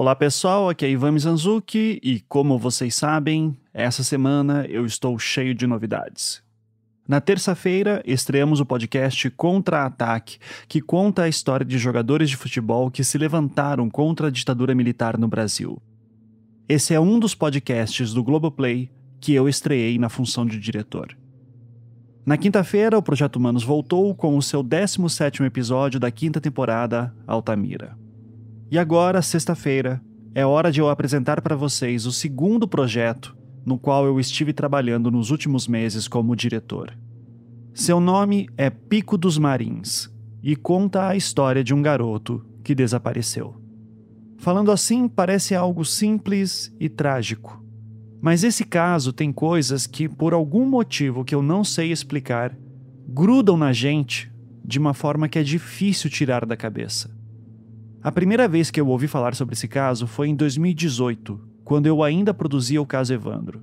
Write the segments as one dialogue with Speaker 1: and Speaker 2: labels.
Speaker 1: Olá pessoal, aqui é Ivan Mizanzuki e como vocês sabem, essa semana eu estou cheio de novidades. Na terça-feira, estreamos o podcast Contra-Ataque, que conta a história de jogadores de futebol que se levantaram contra a ditadura militar no Brasil. Esse é um dos podcasts do Globoplay que eu estreiei na função de diretor. Na quinta-feira, o Projeto Humanos voltou com o seu 17º episódio da quinta temporada, Altamira. E agora, sexta-feira, é hora de eu apresentar para vocês o segundo projeto no qual eu estive trabalhando nos últimos meses como diretor. Seu nome é Pico dos Marins e conta a história de um garoto que desapareceu. Falando assim, parece algo simples e trágico. Mas esse caso tem coisas que, por algum motivo que eu não sei explicar, grudam na gente de uma forma que é difícil tirar da cabeça. A primeira vez que eu ouvi falar sobre esse caso foi em 2018, quando eu ainda produzia o caso Evandro.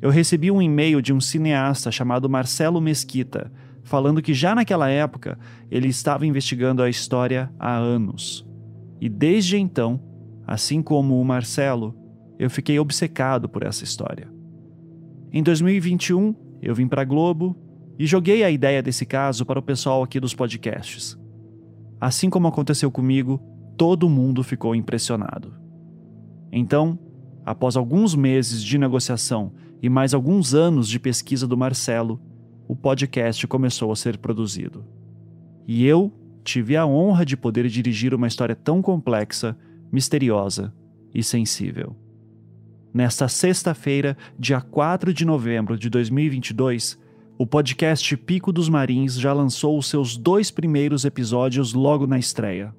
Speaker 1: Eu recebi um e-mail de um cineasta chamado Marcelo Mesquita, falando que já naquela época ele estava investigando a história há anos. E desde então, assim como o Marcelo, eu fiquei obcecado por essa história. Em 2021, eu vim para Globo e joguei a ideia desse caso para o pessoal aqui dos podcasts. Assim como aconteceu comigo, todo mundo ficou impressionado. Então, após alguns meses de negociação e mais alguns anos de pesquisa do Marcelo, o podcast começou a ser produzido. E eu tive a honra de poder dirigir uma história tão complexa, misteriosa e sensível. Nesta sexta-feira, dia 4 de novembro de 2022, o podcast Pico dos Marins já lançou os seus dois primeiros episódios logo na estreia.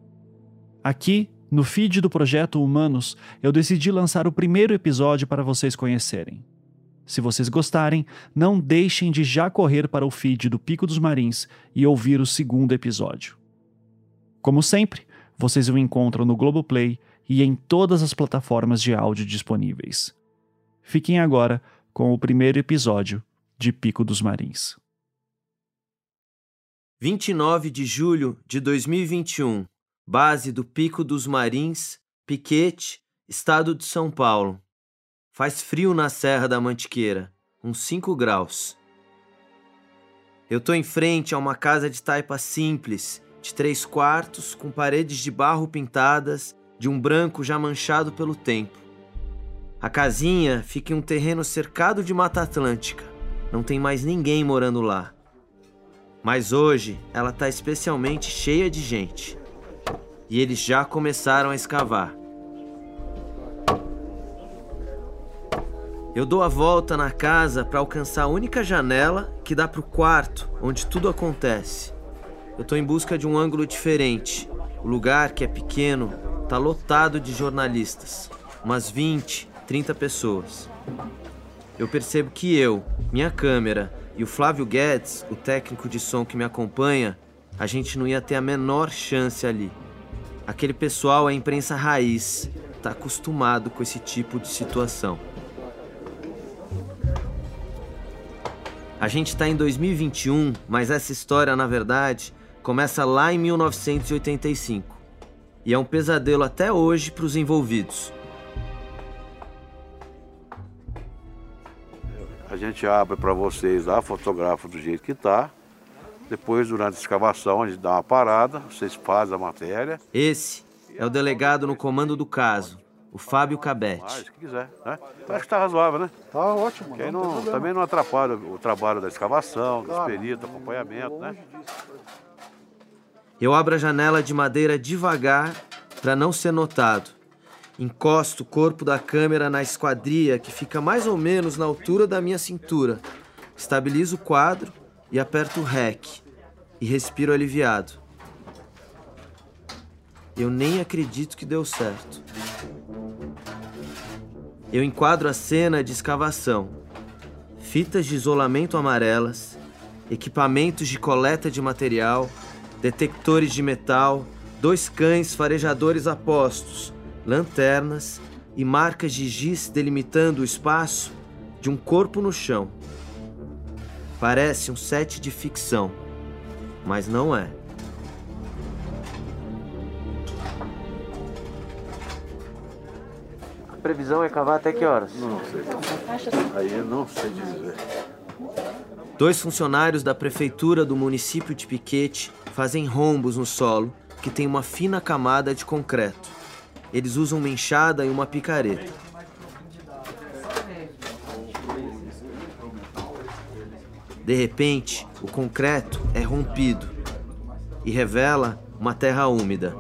Speaker 1: Aqui, no feed do projeto Humanos, eu decidi lançar o primeiro episódio para vocês conhecerem. Se vocês gostarem, não deixem de já correr para o feed do Pico dos Marins e ouvir o segundo episódio. Como sempre, vocês o encontram no Globoplay e em todas as plataformas de áudio disponíveis. Fiquem agora com o primeiro episódio de Pico dos Marins.
Speaker 2: 29 de julho de 2021, base do Pico dos Marins, Piquete, estado de São Paulo. Faz frio na Serra da Mantiqueira, uns 5 graus. Eu tô em frente a uma casa de taipa simples, de três quartos, com paredes de barro pintadas, de um branco já manchado pelo tempo. A casinha fica em um terreno cercado de Mata Atlântica não tem mais ninguém morando lá. Mas hoje ela está especialmente cheia de gente. E eles já começaram a escavar. Eu dou a volta na casa para alcançar a única janela que dá para o quarto onde tudo acontece. Eu estou em busca de um ângulo diferente. O lugar, que é pequeno, está lotado de jornalistas. Umas 20, 30 pessoas eu percebo que eu, minha câmera e o Flávio Guedes, o técnico de som que me acompanha, a gente não ia ter a menor chance ali. Aquele pessoal é imprensa raiz, tá acostumado com esse tipo de situação. A gente está em 2021, mas essa história, na verdade, começa lá em 1985. E é um pesadelo até hoje para os envolvidos.
Speaker 3: A gente abre para vocês lá, fotografa do jeito que está. Depois, durante a escavação, a gente dá uma parada, vocês fazem a matéria.
Speaker 2: Esse é o delegado no comando do caso, o Fábio Cabete.
Speaker 3: Faz, se quiser, né? Então, acho que está razoável, né?
Speaker 4: Tá ótimo.
Speaker 3: Que não, não também não atrapalha o trabalho da escavação, dos peritos, acompanhamento, né?
Speaker 2: Eu abro a janela de madeira devagar para não ser notado. Encosto o corpo da câmera na esquadria que fica mais ou menos na altura da minha cintura. Estabilizo o quadro e aperto o REC. E respiro aliviado. Eu nem acredito que deu certo. Eu enquadro a cena de escavação. Fitas de isolamento amarelas, equipamentos de coleta de material, detectores de metal, dois cães farejadores a postos, lanternas e marcas de giz delimitando o espaço de um corpo no chão. Parece um set de ficção, mas não é. previsão é cavar até que horas?
Speaker 3: Não sei. Aí eu não sei dizer.
Speaker 2: Dois funcionários da prefeitura do município de Piquete fazem rombos no solo que tem uma fina camada de concreto. Eles usam uma enxada e uma picareta. De repente, o concreto é rompido e revela uma terra úmida.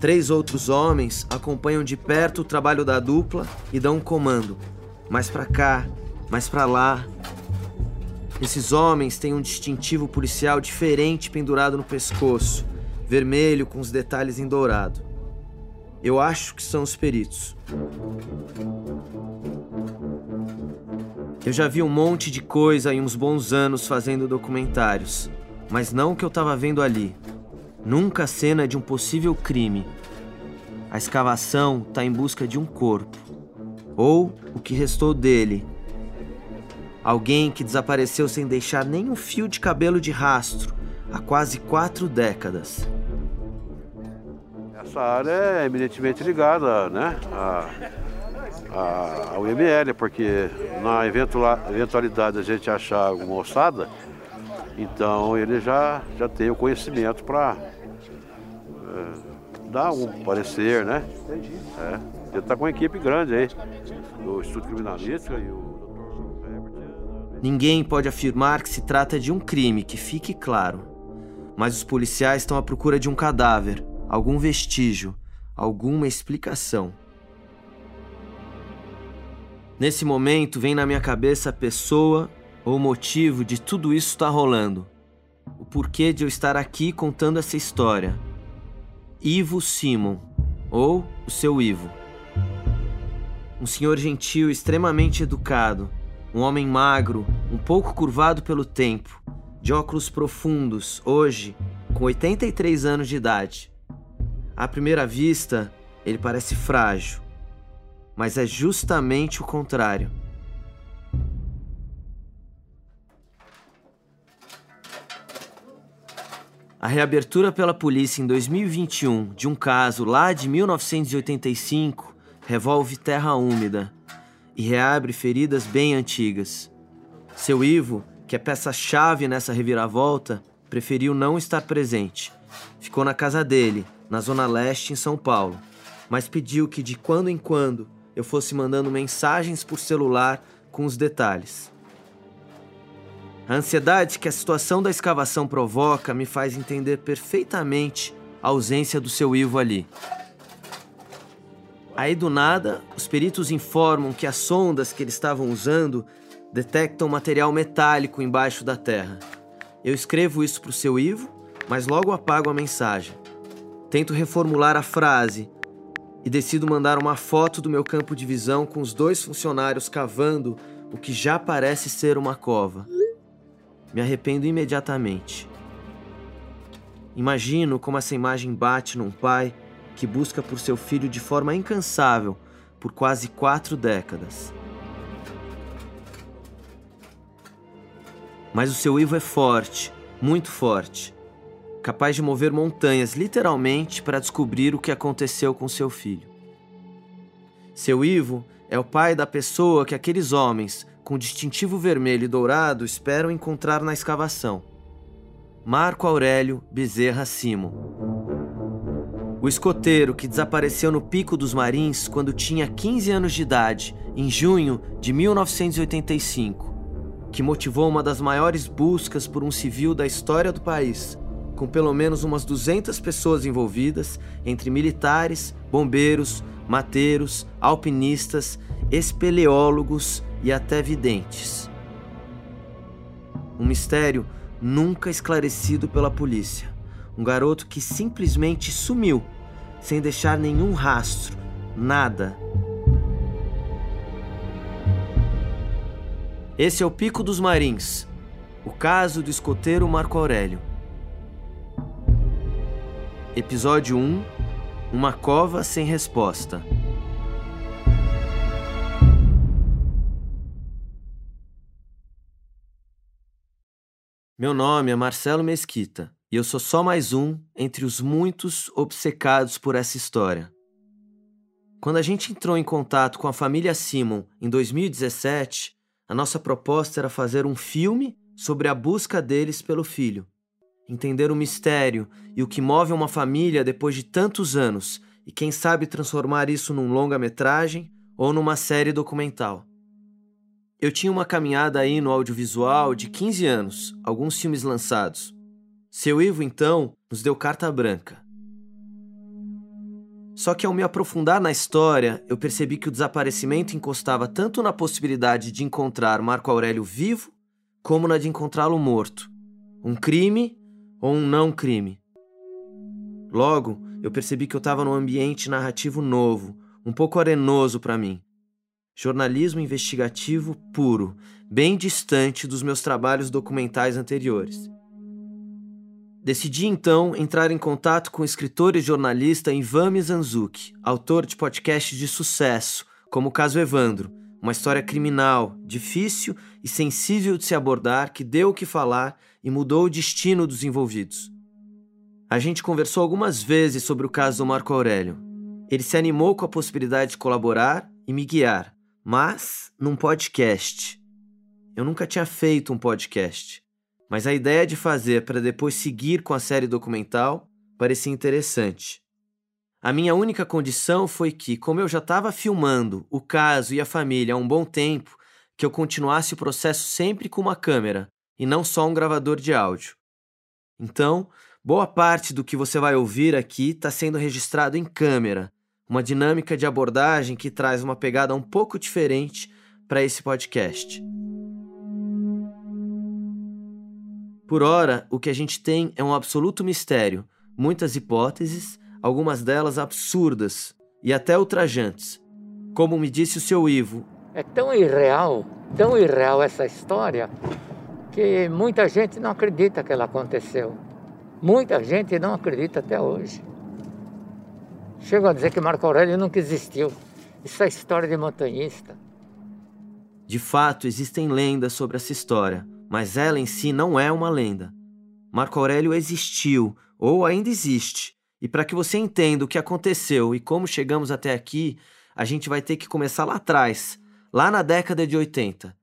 Speaker 2: Três outros homens acompanham de perto o trabalho da dupla e dão um comando. Mais para cá, mais para lá. Esses homens têm um distintivo policial diferente pendurado no pescoço, vermelho com os detalhes em dourado. Eu acho que são os peritos. Eu já vi um monte de coisa em uns bons anos fazendo documentários, mas não o que eu estava vendo ali. Nunca a cena de um possível crime. A escavação está em busca de um corpo. Ou o que restou dele. Alguém que desapareceu sem deixar nem um fio de cabelo de rastro há quase quatro décadas.
Speaker 3: Essa área é eminentemente ligada né, a, a, ao IML, porque na eventualidade a gente achar alguma ossada, então ele já, já tem o conhecimento para é, dar um parecer, né? Entendi. É, ele está com uma equipe grande aí, do Instituto Criminalístico e o
Speaker 2: Ninguém pode afirmar que se trata de um crime, que fique claro. Mas os policiais estão à procura de um cadáver, algum vestígio, alguma explicação. Nesse momento vem na minha cabeça a pessoa ou motivo de tudo isso estar rolando. O porquê de eu estar aqui contando essa história. Ivo Simon, ou o seu Ivo. Um senhor gentil, extremamente educado, um homem magro, um pouco curvado pelo tempo, de óculos profundos, hoje, com 83 anos de idade. À primeira vista, ele parece frágil, mas é justamente o contrário. A reabertura pela polícia em 2021 de um caso lá de 1985 revolve terra úmida e reabre feridas bem antigas. Seu Ivo, que é peça-chave nessa reviravolta, preferiu não estar presente. Ficou na casa dele, na Zona Leste, em São Paulo, mas pediu que de quando em quando eu fosse mandando mensagens por celular com os detalhes. A ansiedade que a situação da escavação provoca me faz entender perfeitamente a ausência do seu Ivo ali. Aí do nada, os peritos informam que as sondas que eles estavam usando detectam material metálico embaixo da terra. Eu escrevo isso para o seu Ivo, mas logo apago a mensagem. Tento reformular a frase e decido mandar uma foto do meu campo de visão com os dois funcionários cavando o que já parece ser uma cova. Me arrependo imediatamente. Imagino como essa imagem bate num pai que busca por seu filho de forma incansável por quase quatro décadas. Mas o seu Ivo é forte, muito forte capaz de mover montanhas literalmente para descobrir o que aconteceu com seu filho. Seu Ivo é o pai da pessoa que aqueles homens, com distintivo vermelho e dourado, esperam encontrar na escavação. Marco Aurélio Bezerra Simo. O escoteiro que desapareceu no Pico dos Marins quando tinha 15 anos de idade, em junho de 1985, que motivou uma das maiores buscas por um civil da história do país, com pelo menos umas 200 pessoas envolvidas, entre militares, bombeiros, mateiros, alpinistas, espeleólogos e até videntes. Um mistério nunca esclarecido pela polícia. Um garoto que simplesmente sumiu, sem deixar nenhum rastro, nada. Esse é o Pico dos Marins, o caso do escoteiro Marco Aurélio. Episódio 1 Uma cova sem resposta. Meu nome é Marcelo Mesquita E eu sou só mais um entre os muitos obcecados por essa história. Quando a gente entrou em contato com a família Simon em 2017, a nossa proposta era fazer um filme sobre a busca deles pelo filho. Entender o mistério e o que move uma família depois de tantos anos e quem sabe transformar isso num longa-metragem ou numa série documental. Eu tinha uma caminhada aí no audiovisual de 15 anos, alguns filmes lançados. Seu Ivo, então, nos deu carta branca. Só que ao me aprofundar na história, eu percebi que o desaparecimento encostava tanto na possibilidade de encontrar Marco Aurélio vivo, como na de encontrá-lo morto. Um crime ou um não crime. Logo, eu percebi que eu estava num ambiente narrativo novo, um pouco arenoso para mim. Jornalismo investigativo puro, bem distante dos meus trabalhos documentais anteriores. Decidi então entrar em contato com o escritor e jornalista Ivan Mizanzuki, autor de podcasts de sucesso, como o caso Evandro, uma história criminal, difícil e sensível de se abordar que deu o que falar e mudou o destino dos envolvidos. A gente conversou algumas vezes sobre o caso do Marco Aurélio. Ele se animou com a possibilidade de colaborar e me guiar, mas num podcast. Eu nunca tinha feito um podcast mas a ideia de fazer para depois seguir com a série documental parecia interessante. A minha única condição foi que, como eu já estava filmando o caso e a família há um bom tempo, que eu continuasse o processo sempre com uma câmera e não só um gravador de áudio. Então, boa parte do que você vai ouvir aqui está sendo registrado em câmera, uma dinâmica de abordagem que traz uma pegada um pouco diferente para esse podcast. Por ora, o que a gente tem é um absoluto mistério, muitas hipóteses, algumas delas absurdas e até ultrajantes. Como me disse o seu Ivo.
Speaker 4: É tão irreal, tão irreal essa história, que muita gente não acredita que ela aconteceu. Muita gente não acredita até hoje. Chegam a dizer que Marco Aurélio nunca existiu. Isso é história de montanhista.
Speaker 2: De fato, existem lendas sobre essa história, mas ela em si não é uma lenda. Marco Aurélio existiu, ou ainda existe, e para que você entenda o que aconteceu e como chegamos até aqui, a gente vai ter que começar lá atrás, lá na década de 80.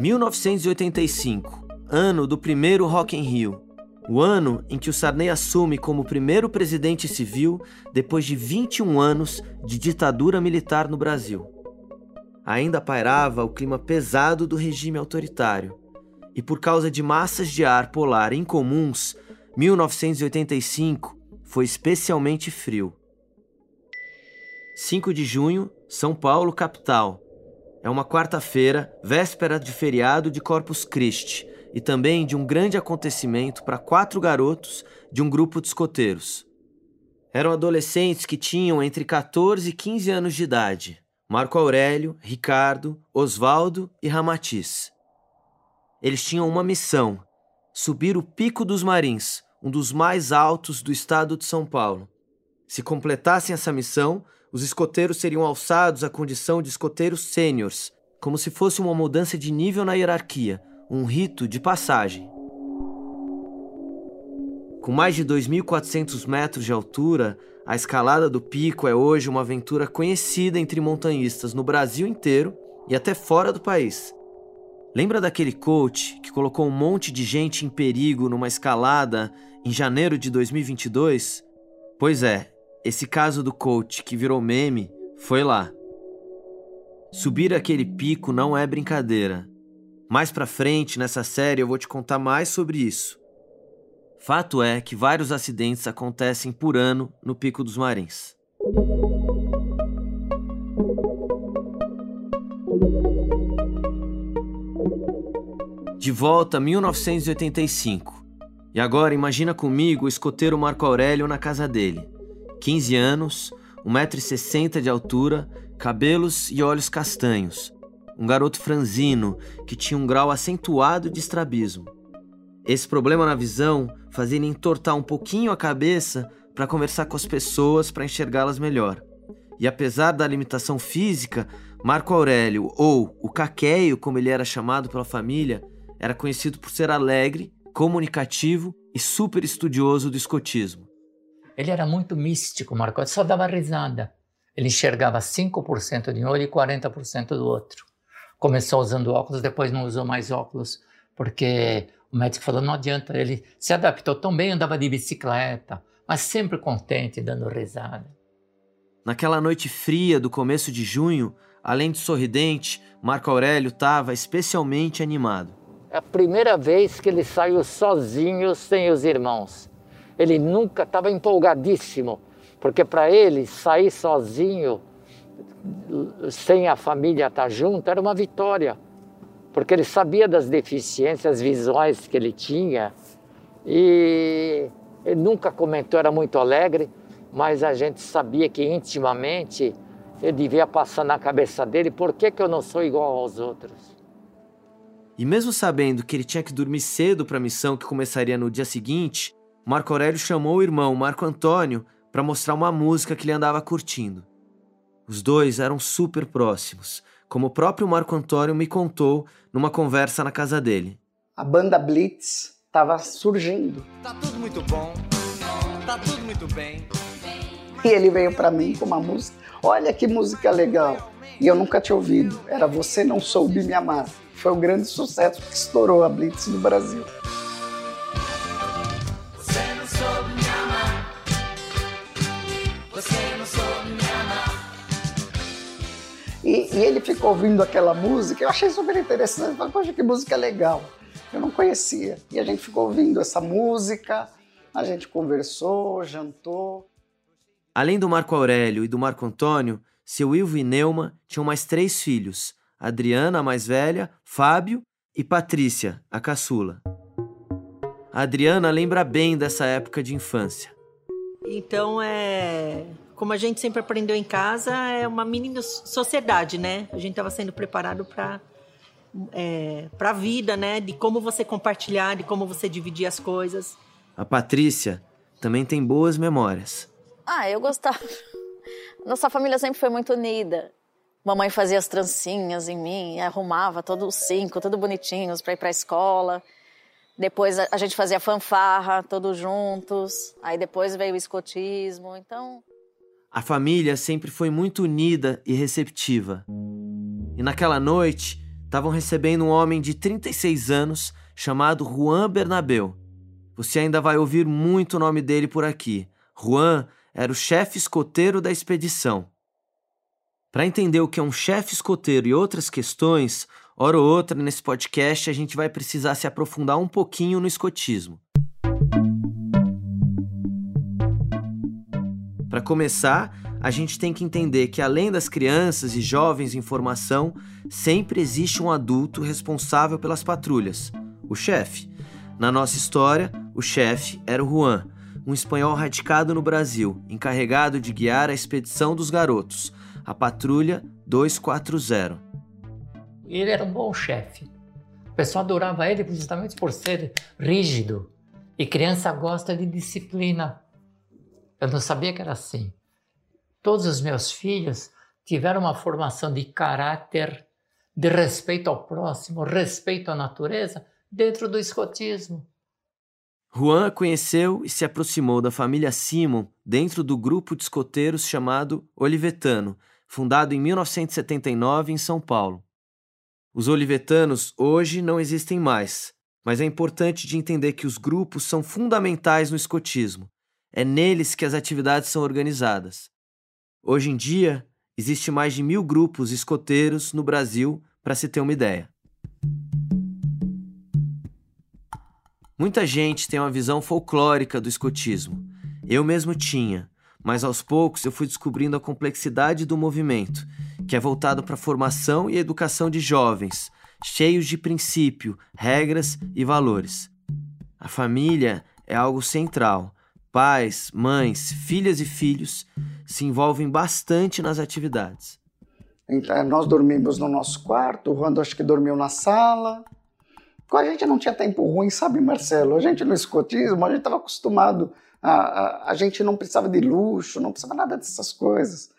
Speaker 2: (1985), ano do primeiro Rock in Rio o ano em que o Sarney assume como primeiro presidente civil depois de 21 anos de ditadura militar no Brasil. Ainda pairava o clima pesado do regime autoritário, e por causa de massas de ar polar incomuns, 1985 foi especialmente frio. 5 de junho, São Paulo, capital. É uma quarta-feira, véspera de feriado de Corpus Christi, e também de um grande acontecimento para quatro garotos de um grupo de escoteiros. Eram adolescentes que tinham entre 14 e 15 anos de idade: Marco Aurélio, Ricardo, Osvaldo e Ramatiz. Eles tinham uma missão: subir o Pico dos Marins, um dos mais altos do estado de São Paulo. Se completassem essa missão, os escoteiros seriam alçados à condição de escoteiros sêniores, como se fosse uma mudança de nível na hierarquia, um rito de passagem. Com mais de 2.400 metros de altura, a escalada do pico é hoje uma aventura conhecida entre montanhistas no Brasil inteiro e até fora do país. Lembra daquele coach que colocou um monte de gente em perigo numa escalada em janeiro de 2022? Pois é, esse caso do coach que virou meme foi lá. Subir aquele pico não é brincadeira. Mais pra frente nessa série eu vou te contar mais sobre isso. Fato é que vários acidentes acontecem por ano no Pico dos Marins. De volta a 1985. E agora imagina comigo o escoteiro Marco Aurélio na casa dele. 15 anos, 1,60m de altura, cabelos e olhos castanhos, um garoto franzino que tinha um grau acentuado de estrabismo. Esse problema na visão fazia ele entortar um pouquinho a cabeça para conversar com as pessoas para enxergá-las melhor. E apesar da limitação física, Marco Aurélio, ou o Caqueio, como ele era chamado pela família, era conhecido por ser alegre, comunicativo e super estudioso do escotismo.
Speaker 4: Ele era muito místico, Marco, ele só dava risada. Ele enxergava 5% de um olho e 40% do outro. Começou usando óculos, depois não usou mais óculos, porque o médico falou: não adianta. Ele se adaptou tão bem, andava de bicicleta, mas sempre contente, dando risada.
Speaker 2: Naquela noite fria do começo de junho, além de sorridente, Marco Aurélio estava especialmente animado.
Speaker 4: É a primeira vez que ele saiu sozinho, sem os irmãos. Ele nunca estava empolgadíssimo porque para ele sair sozinho, sem a família estar junto, era uma vitória. Porque ele sabia das deficiências visuais que ele tinha e ele nunca comentou, era muito alegre, mas a gente sabia que intimamente ele devia passar na cabeça dele por que, que eu não sou igual aos outros.
Speaker 2: E mesmo sabendo que ele tinha que dormir cedo para a missão que começaria no dia seguinte, Marco Aurélio chamou o irmão Marco Antônio para mostrar uma música que ele andava curtindo. Os dois eram super próximos, como o próprio Marco Antônio me contou numa conversa na casa dele.
Speaker 5: A banda Blitz estava surgindo.
Speaker 6: Tá tudo muito bom, tá tudo muito bem.
Speaker 5: E ele veio para mim com uma música. Olha que música legal. E eu nunca tinha ouvido. Era Você Não Soube Me Amar. Foi um grande sucesso que estourou a Blitz no Brasil. E, ele ficou ouvindo aquela música, eu achei super interessante. Falei, poxa, que música legal. Eu não conhecia. E a gente ficou ouvindo essa música, a gente conversou, jantou.
Speaker 2: Além do Marco Aurélio e do Marco Antônio, seu Ilvo e Neuma tinham mais três filhos: Adriana, a mais velha, Fábio e Patrícia, a caçula. A Adriana lembra bem dessa época de infância.
Speaker 7: Então é como a gente sempre aprendeu em casa, é uma mini sociedade, né? A gente estava sendo preparado para é, para a vida, né? De como você compartilhar, de como você dividir as coisas.
Speaker 2: A Patrícia também tem boas memórias.
Speaker 8: Ah, eu gostava. Nossa família sempre foi muito unida. Mamãe fazia as trancinhas em mim, arrumava todos os cinco, tudo bonitinhos para ir para a escola. Depois a gente fazia fanfarra, todos juntos. Aí depois veio o escotismo. Então,
Speaker 2: a família sempre foi muito unida e receptiva. E naquela noite, estavam recebendo um homem de 36 anos chamado Juan Bernabeu. Você ainda vai ouvir muito o nome dele por aqui. Juan era o chefe escoteiro da expedição. Para entender o que é um chefe escoteiro e outras questões, hora ou outra nesse podcast a gente vai precisar se aprofundar um pouquinho no escotismo. Para começar, a gente tem que entender que além das crianças e jovens em formação, sempre existe um adulto responsável pelas patrulhas, o chefe. Na nossa história, o chefe era o Juan, um espanhol radicado no Brasil, encarregado de guiar a expedição dos garotos, a patrulha 240.
Speaker 4: Ele era um bom chefe. O pessoal adorava ele justamente por ser rígido. E criança gosta de disciplina. Eu não sabia que era assim. Todos os meus filhos tiveram uma formação de caráter, de respeito ao próximo, respeito à natureza, dentro do escotismo.
Speaker 2: Juan conheceu e se aproximou da família Simon dentro do grupo de escoteiros chamado Olivetano, fundado em 1979 em São Paulo. Os olivetanos hoje não existem mais, mas é importante de entender que os grupos são fundamentais no escotismo. É neles que as atividades são organizadas. Hoje em dia, existe mais de mil grupos escoteiros no Brasil, para se ter uma ideia. Muita gente tem uma visão folclórica do escotismo. Eu mesmo tinha, mas aos poucos eu fui descobrindo a complexidade do movimento, que é voltado para a formação e educação de jovens, cheios de princípio, regras e valores. A família é algo central Pais, mães, filhas e filhos se envolvem bastante nas atividades.
Speaker 5: Então, nós dormimos no nosso quarto, o Rando acho que dormiu na sala. A gente não tinha tempo ruim, sabe, Marcelo? A gente no escotismo, a gente estava acostumado, a, a, a, gente não precisava de luxo, não precisava nada dessas coisas.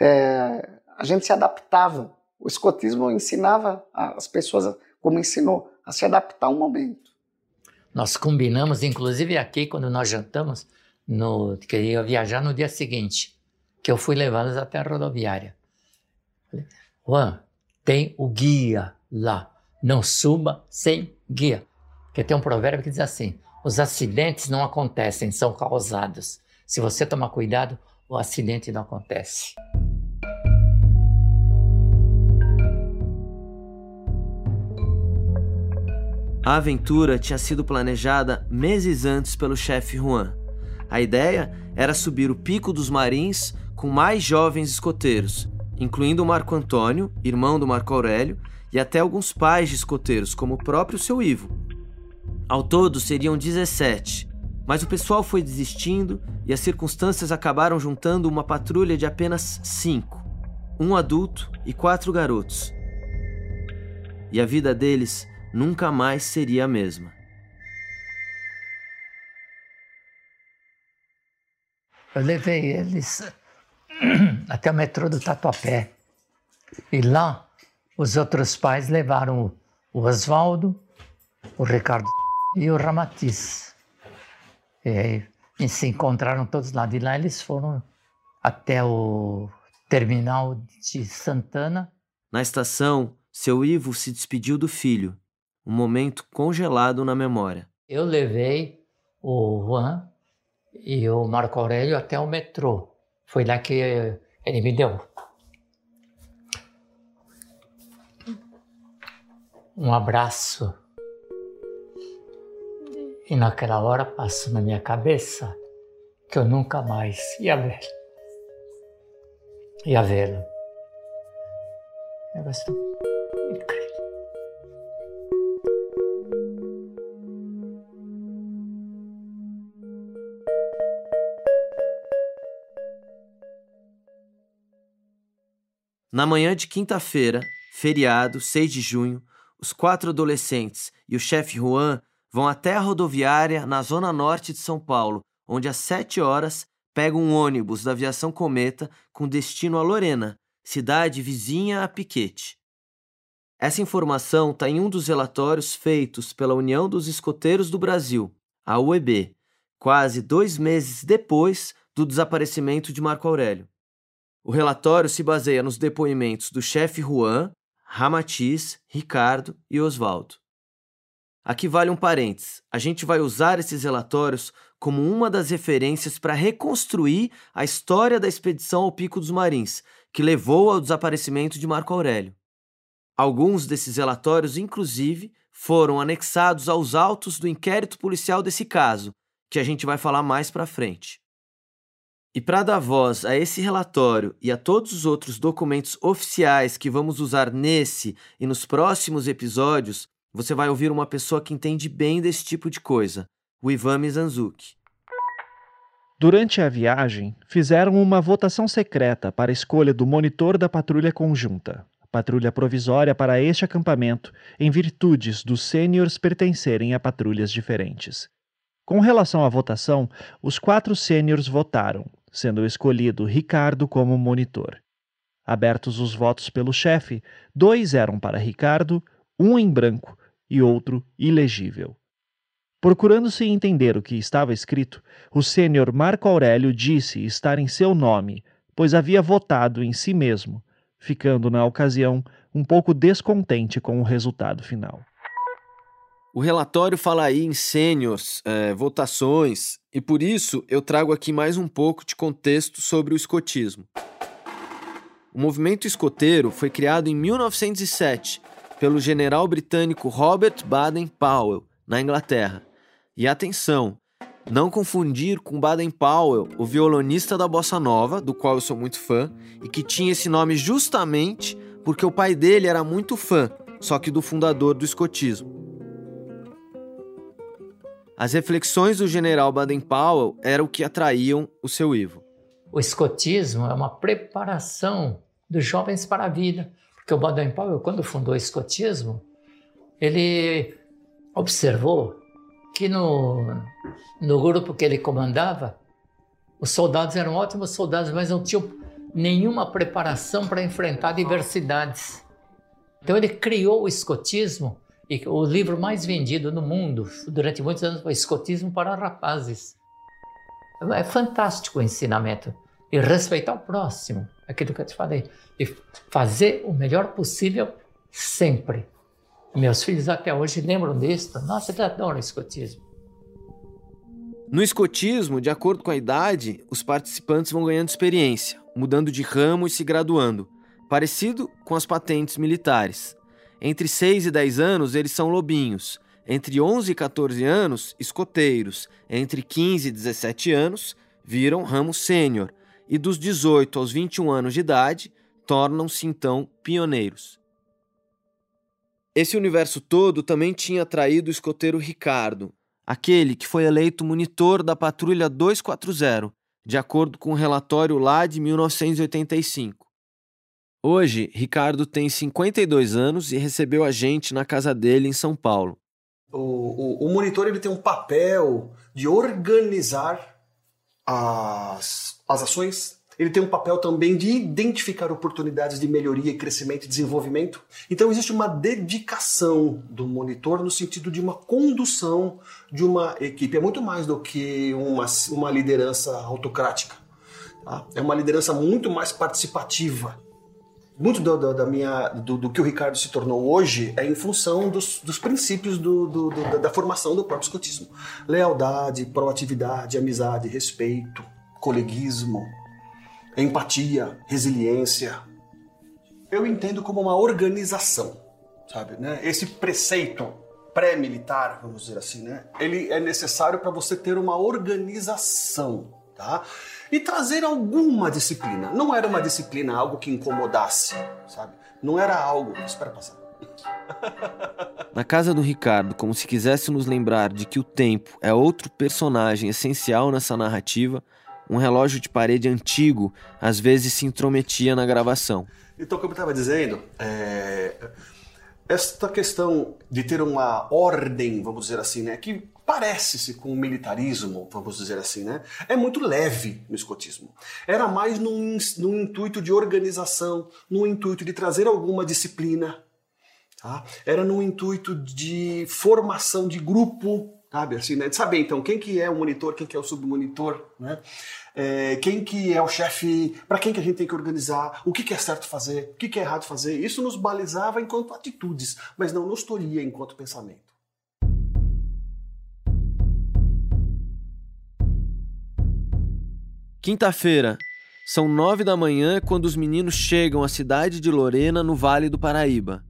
Speaker 5: É, a gente se adaptava. o escotismo ensinava as pessoas, como ensinou, a se adaptar ao momento.
Speaker 4: Nós combinamos, inclusive aqui, quando nós jantamos, no, que ia viajar no dia seguinte, que eu fui levá-los até a rodoviária. Juan, tem o guia lá. Não suba sem guia. Porque tem um provérbio que diz assim: os acidentes não acontecem, são causados. Se você tomar cuidado, o acidente não acontece.
Speaker 2: A aventura tinha sido planejada meses antes pelo chefe Juan. A ideia era subir o Pico dos Marins com mais jovens escoteiros, incluindo Marco Antônio, irmão do Marco Aurélio, e até alguns pais de escoteiros, como o próprio seu Ivo. Ao todo seriam 17, mas o pessoal foi desistindo e as circunstâncias acabaram juntando uma patrulha de apenas cinco: um adulto e quatro garotos. E a vida deles nunca mais seria a mesma.
Speaker 4: Eu levei eles até o metrô do Tatuapé. E lá, os outros pais levaram o Oswaldo, o Ricardo e o Ramatiz. E aí e se encontraram todos lá. De lá eles foram até o terminal de Santana.
Speaker 2: Na estação, seu Ivo se despediu do filho um momento congelado na memória.
Speaker 4: Eu levei o Juan e o Marco Aurélio até o metrô. Foi lá que ele me deu um abraço. E naquela hora passou na minha cabeça que eu nunca mais ia ver. Ia vê-lo. Eu gosto
Speaker 2: Na manhã de quinta-feira, feriado, 6 de junho, os quatro adolescentes e o chefe Juan vão até a rodoviária na zona norte de São Paulo, onde às 7 horas pegam um ônibus da aviação Cometa com destino a Lorena, cidade vizinha a Piquete. Essa informação está em um dos relatórios feitos pela União dos Escoteiros do Brasil, a UEB, quase dois meses depois do desaparecimento de Marco Aurélio. O relatório se baseia nos depoimentos do chefe Juan, Ramatiz, Ricardo e Oswaldo. Aqui vale um parênteses. A gente vai usar esses relatórios como uma das referências para reconstruir a história da expedição ao Pico dos Marins, que levou ao desaparecimento de Marco Aurélio. Alguns desses relatórios, inclusive, foram anexados aos autos do inquérito policial desse caso, que a gente vai falar mais para frente. E para dar voz a esse relatório e a todos os outros documentos oficiais que vamos usar nesse e nos próximos episódios, você vai ouvir uma pessoa que entende bem desse tipo de coisa, o Ivan Mizanzuki.
Speaker 1: Durante a viagem, fizeram uma votação secreta para a escolha do monitor da patrulha conjunta, patrulha provisória para este acampamento, em virtudes dos sêniores pertencerem a patrulhas diferentes. Com relação à votação, os quatro sêniores votaram, sendo escolhido Ricardo como monitor. Abertos os votos pelo chefe, dois eram para Ricardo, um em branco e outro ilegível. Procurando-se entender o que estava escrito, o sênior Marco Aurélio disse estar em seu nome, pois havia votado em si mesmo, ficando na ocasião um pouco descontente com o resultado final.
Speaker 2: O relatório fala aí em sêniors, é, votações, e por isso eu trago aqui mais um pouco de contexto sobre o escotismo. O movimento escoteiro foi criado em 1907 pelo general britânico Robert Baden-Powell, na Inglaterra. E atenção, não confundir com Baden-Powell, o violonista da bossa nova, do qual eu sou muito fã, e que tinha esse nome justamente porque o pai dele era muito fã, só que do fundador do escotismo. As reflexões do general Baden-Powell eram o que atraíam o seu Ivo.
Speaker 4: O escotismo é uma preparação dos jovens para a vida. Porque o Baden-Powell, quando fundou o escotismo, ele observou que no, no grupo que ele comandava, os soldados eram ótimos soldados, mas não tinham nenhuma preparação para enfrentar diversidades. Então ele criou o escotismo e o livro mais vendido no mundo durante muitos anos foi Escotismo para Rapazes. É fantástico o ensinamento. E respeitar o próximo, aquilo que eu te falei. E fazer o melhor possível sempre. Meus filhos até hoje lembram disso. Nossa, eles adoram escotismo.
Speaker 2: No escotismo, de acordo com a idade, os participantes vão ganhando experiência, mudando de ramo e se graduando, parecido com as patentes militares. Entre 6 e 10 anos, eles são lobinhos. Entre 11 e 14 anos, escoteiros. Entre 15 e 17 anos, viram ramo sênior. E dos 18 aos 21 anos de idade, tornam-se então pioneiros. Esse universo todo também tinha atraído o escoteiro Ricardo, aquele que foi eleito monitor da Patrulha 240, de acordo com o um relatório lá de 1985. Hoje, Ricardo tem 52 anos e recebeu a gente na casa dele em São Paulo.
Speaker 9: O, o, o monitor ele tem um papel de organizar as, as ações ele tem um papel também de identificar oportunidades de melhoria crescimento e desenvolvimento. Então existe uma dedicação do monitor no sentido de uma condução de uma equipe. É muito mais do que uma, uma liderança autocrática. Tá? É uma liderança muito mais participativa. Muito do, do, da minha, do, do, que o Ricardo se tornou hoje é em função dos, dos princípios do, do, da, da formação do próprio escotismo. Lealdade, proatividade, amizade, respeito, coleguismo, empatia, resiliência. Eu entendo como uma organização, sabe? Né? Esse preceito pré-militar, vamos dizer assim, né? Ele é necessário para você ter uma organização, tá? E trazer alguma disciplina. Não era uma disciplina algo que incomodasse, sabe? Não era algo. Espera passar.
Speaker 2: Na casa do Ricardo, como se quisesse nos lembrar de que o tempo é outro personagem essencial nessa narrativa, um relógio de parede antigo às vezes se intrometia na gravação.
Speaker 9: Então, como eu estava dizendo, é... esta questão de ter uma ordem, vamos dizer assim, né, que parece-se com o militarismo, vamos dizer assim, né, é muito leve no escotismo. Era mais num, num intuito de organização, num intuito de trazer alguma disciplina, tá? era num intuito de formação de grupo, sabe? Assim, né? De saber, então, quem que é o monitor, quem que é o submonitor, né? É, quem que é o chefe, para quem que a gente tem que organizar, o que, que é certo fazer, o que, que é errado fazer. Isso nos balizava enquanto atitudes, mas não nos tolhia enquanto pensamento.
Speaker 2: Quinta-feira, são nove da manhã quando os meninos chegam à cidade de Lorena, no Vale do Paraíba.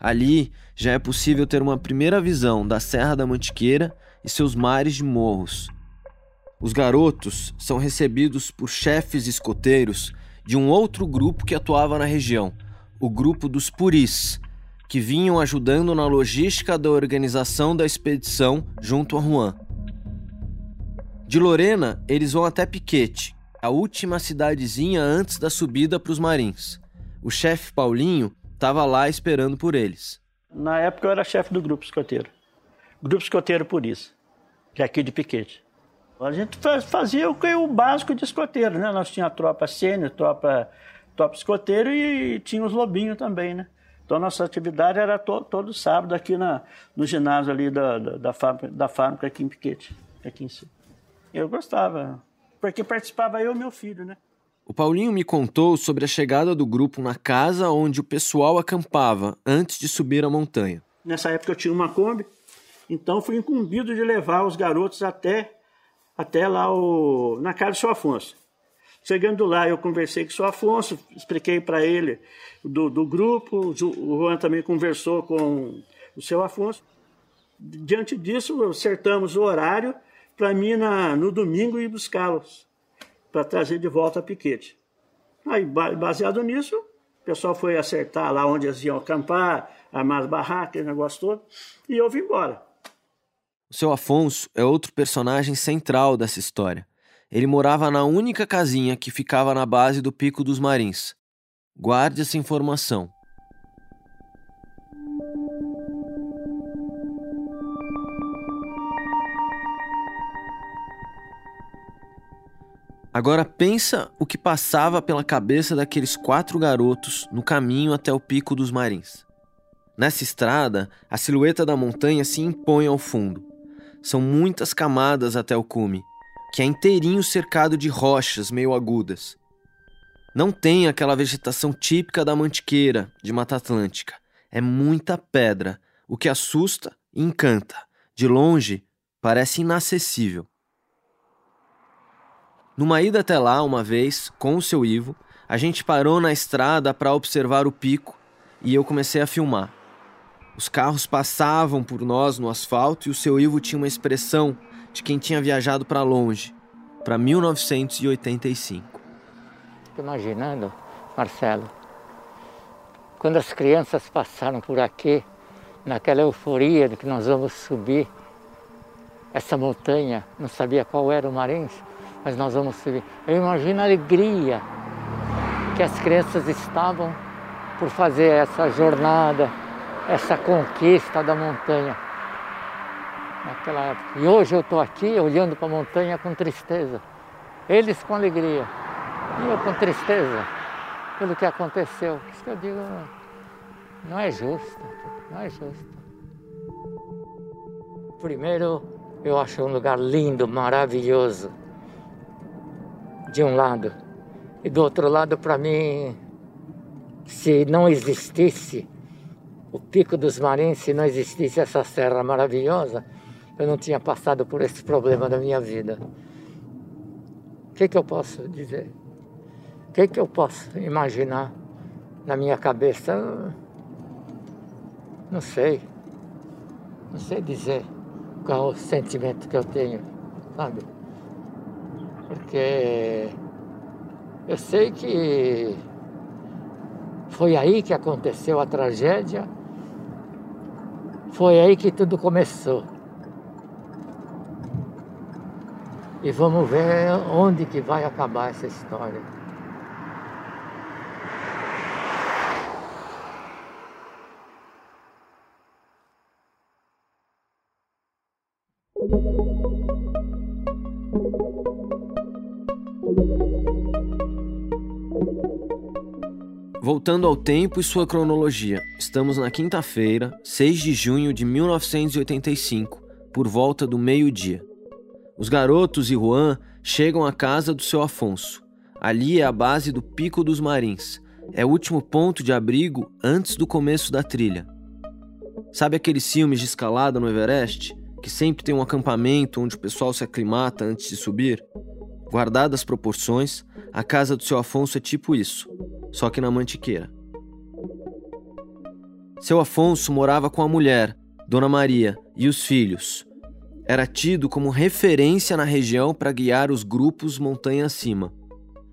Speaker 2: Ali já é possível ter uma primeira visão da Serra da Mantiqueira e seus mares de morros. Os garotos são recebidos por chefes escoteiros de um outro grupo que atuava na região, o grupo dos Puris, que vinham ajudando na logística da organização da expedição junto a Juan. De Lorena, eles vão até Piquete, a última cidadezinha antes da subida para os Marins. O chefe Paulinho estava lá esperando por eles.
Speaker 10: Na época eu era chefe do grupo escoteiro. Grupo escoteiro por isso, que é aqui de Piquete. A gente fazia o, básico de escoteiro, né? Nós tinha a tropa sênior, tropa, tropa escoteiro e tinha os lobinhos também, né? Então nossa atividade era to, todo sábado aqui na, no ginásio ali da, da, da, fábrica, da fábrica aqui em Piquete, aqui em si. Eu gostava, porque participava eu e meu filho, né?
Speaker 2: O Paulinho me contou sobre a chegada do grupo na casa onde o pessoal acampava antes de subir a montanha.
Speaker 10: Nessa época eu tinha uma Kombi, então fui incumbido de levar os garotos até, até lá o, na casa do seu Afonso. Chegando lá, eu conversei com o seu Afonso, expliquei para ele do, do grupo, o Juan também conversou com o seu Afonso. Diante disso, acertamos o horário para mim na, no domingo ir buscá-los para trazer de volta a Piquete. Aí, baseado nisso, o pessoal foi acertar lá onde eles iam acampar, armar as barracas, negócio todo, e eu vim embora.
Speaker 2: O seu Afonso é outro personagem central dessa história. Ele morava na única casinha que ficava na base do Pico dos Marins. Guarde essa informação. Agora pensa o que passava pela cabeça daqueles quatro garotos no caminho até o Pico dos Marins. Nessa estrada, a silhueta da montanha se impõe ao fundo. São muitas camadas até o cume, que é inteirinho cercado de rochas meio agudas. Não tem aquela vegetação típica da mantiqueira de Mata Atlântica. É muita pedra, o que assusta e encanta. De longe, parece inacessível. Numa ida até lá, uma vez, com o seu Ivo, a gente parou na estrada para observar o pico e eu comecei a filmar. Os carros passavam por nós no asfalto e o seu Ivo tinha uma expressão de quem tinha viajado para longe, para 1985.
Speaker 4: Fico imaginando, Marcelo, quando as crianças passaram por aqui, naquela euforia de que nós vamos subir essa montanha, não sabia qual era o Marins, mas nós vamos subir. Eu imagino a alegria que as crianças estavam por fazer essa jornada, essa conquista da montanha naquela época. E hoje eu estou aqui olhando para a montanha com tristeza. Eles com alegria. E eu com tristeza pelo que aconteceu. Isso que eu digo, não é justo, não é justo. Primeiro, eu acho um lugar lindo, maravilhoso. De um lado. E do outro lado, para mim, se não existisse o Pico dos Marins, se não existisse essa serra maravilhosa, eu não tinha passado por esse problema da minha vida. O que, que eu posso dizer? que, que eu posso imaginar na minha cabeça? Não sei. Não sei dizer qual o sentimento que eu tenho, sabe? Porque eu sei que foi aí que aconteceu a tragédia, foi aí que tudo começou. E vamos ver onde que vai acabar essa história.
Speaker 2: Voltando ao tempo e sua cronologia, estamos na quinta-feira, 6 de junho de 1985, por volta do meio-dia. Os garotos e Juan chegam à casa do seu Afonso. Ali é a base do Pico dos Marins. É o último ponto de abrigo antes do começo da trilha. Sabe aqueles filmes de escalada no Everest? que sempre tem um acampamento onde o pessoal se aclimata antes de subir? Guardadas as proporções, a casa do seu Afonso é tipo isso, só que na Mantiqueira. Seu Afonso morava com a mulher, Dona Maria, e os filhos. Era tido como referência na região para guiar os grupos montanha acima.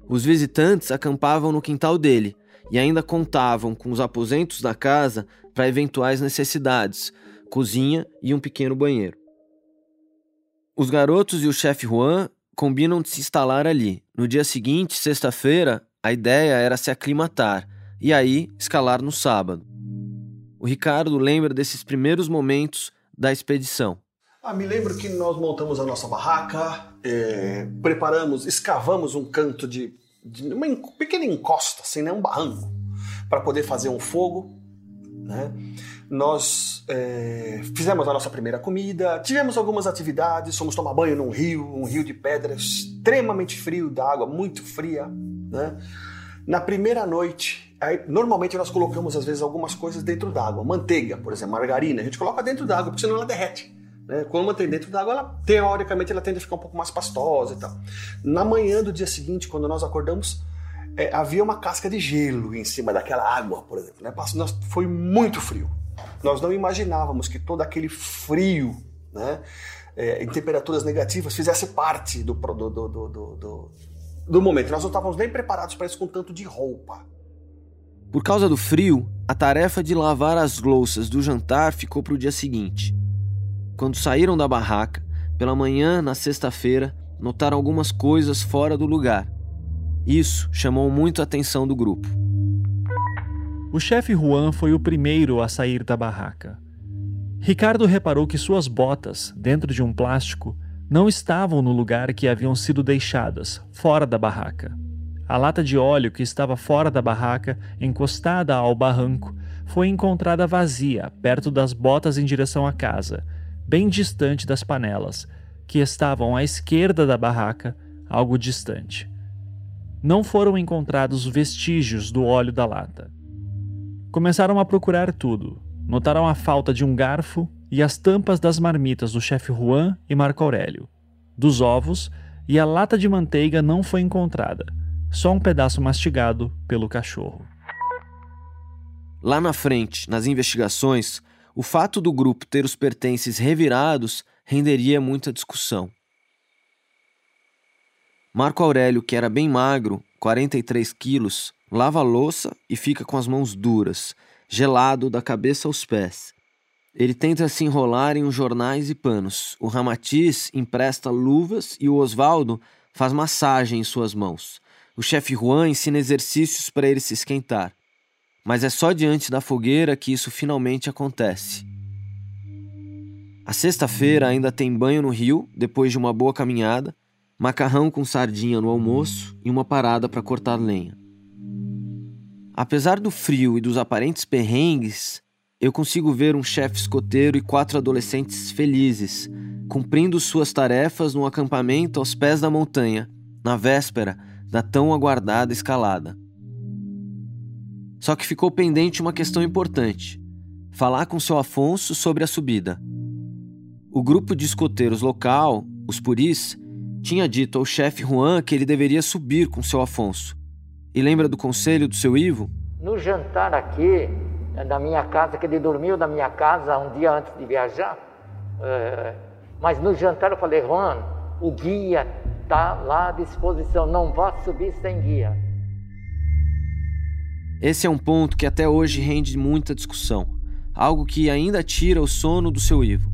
Speaker 2: Os visitantes acampavam no quintal dele e ainda contavam com os aposentos da casa para eventuais necessidades, cozinha e um pequeno banheiro. Os garotos e o chefe Juan combinam de se instalar ali. No dia seguinte, sexta-feira, a ideia era se aclimatar e aí escalar no sábado. O Ricardo lembra desses primeiros momentos da expedição.
Speaker 9: Ah, me lembro que nós montamos a nossa barraca, é, preparamos, escavamos um canto de, de uma pequena encosta, assim, né, um barranco, para poder fazer um fogo, né? nós é, fizemos a nossa primeira comida, tivemos algumas atividades, fomos tomar banho num rio, um rio de pedra extremamente frio, da água muito fria. Né? Na primeira noite, aí, normalmente nós colocamos às vezes algumas coisas dentro d'água, manteiga, por exemplo, margarina, a gente coloca dentro d'água, porque senão ela derrete. Né? Quando mantém dentro d'água, ela teoricamente ela tende a ficar um pouco mais pastosa e tal. Na manhã do dia seguinte, quando nós acordamos, é, havia uma casca de gelo em cima daquela água, por exemplo. Né? Foi muito frio. Nós não imaginávamos que todo aquele frio, né, é, em temperaturas negativas, fizesse parte do, do, do, do, do momento. Nós não estávamos nem preparados para isso com tanto de roupa.
Speaker 2: Por causa do frio, a tarefa de lavar as louças do jantar ficou para o dia seguinte. Quando saíram da barraca, pela manhã, na sexta-feira, notaram algumas coisas fora do lugar. Isso chamou muito a atenção do grupo.
Speaker 1: O chefe Juan foi o primeiro a sair da barraca. Ricardo reparou que suas botas, dentro de um plástico, não estavam no lugar que haviam sido deixadas, fora da barraca. a lata de óleo que estava fora da barraca, encostada ao barranco, foi encontrada vazia, perto das botas em direção à casa, bem distante das panelas, que estavam à esquerda da barraca, algo distante. Não foram encontrados vestígios do óleo da lata. Começaram a procurar tudo. Notaram a falta de um garfo e as tampas das marmitas do chefe Juan e Marco Aurélio. Dos ovos, e a lata de manteiga não foi encontrada, só um pedaço mastigado pelo cachorro.
Speaker 2: Lá na frente, nas investigações, o fato do grupo ter os pertences revirados renderia muita discussão. Marco Aurélio, que era bem magro, 43 quilos, lava a louça e fica com as mãos duras, gelado da cabeça aos pés. Ele tenta se enrolar em jornais e panos. O Ramatiz empresta luvas e o Osvaldo faz massagem em suas mãos. O chefe Juan ensina exercícios para ele se esquentar. Mas é só diante da fogueira que isso finalmente acontece. A sexta-feira ainda tem banho no rio, depois de uma boa caminhada, macarrão com sardinha no almoço e uma parada para cortar lenha. Apesar do frio e dos aparentes perrengues, eu consigo ver um chefe escoteiro e quatro adolescentes felizes, cumprindo suas tarefas no acampamento aos pés da montanha, na véspera da tão aguardada escalada. Só que ficou pendente uma questão importante: falar com seu Afonso sobre a subida. O grupo de escoteiros local, os Puris, tinha dito ao chefe Juan que ele deveria subir com seu Afonso. E lembra do conselho do seu Ivo?
Speaker 4: No jantar aqui, na minha casa, que ele dormiu na minha casa um dia antes de viajar. É, mas no jantar eu falei, Juan, o guia está lá à disposição, não vá subir sem guia.
Speaker 2: Esse é um ponto que até hoje rende muita discussão, algo que ainda tira o sono do seu Ivo.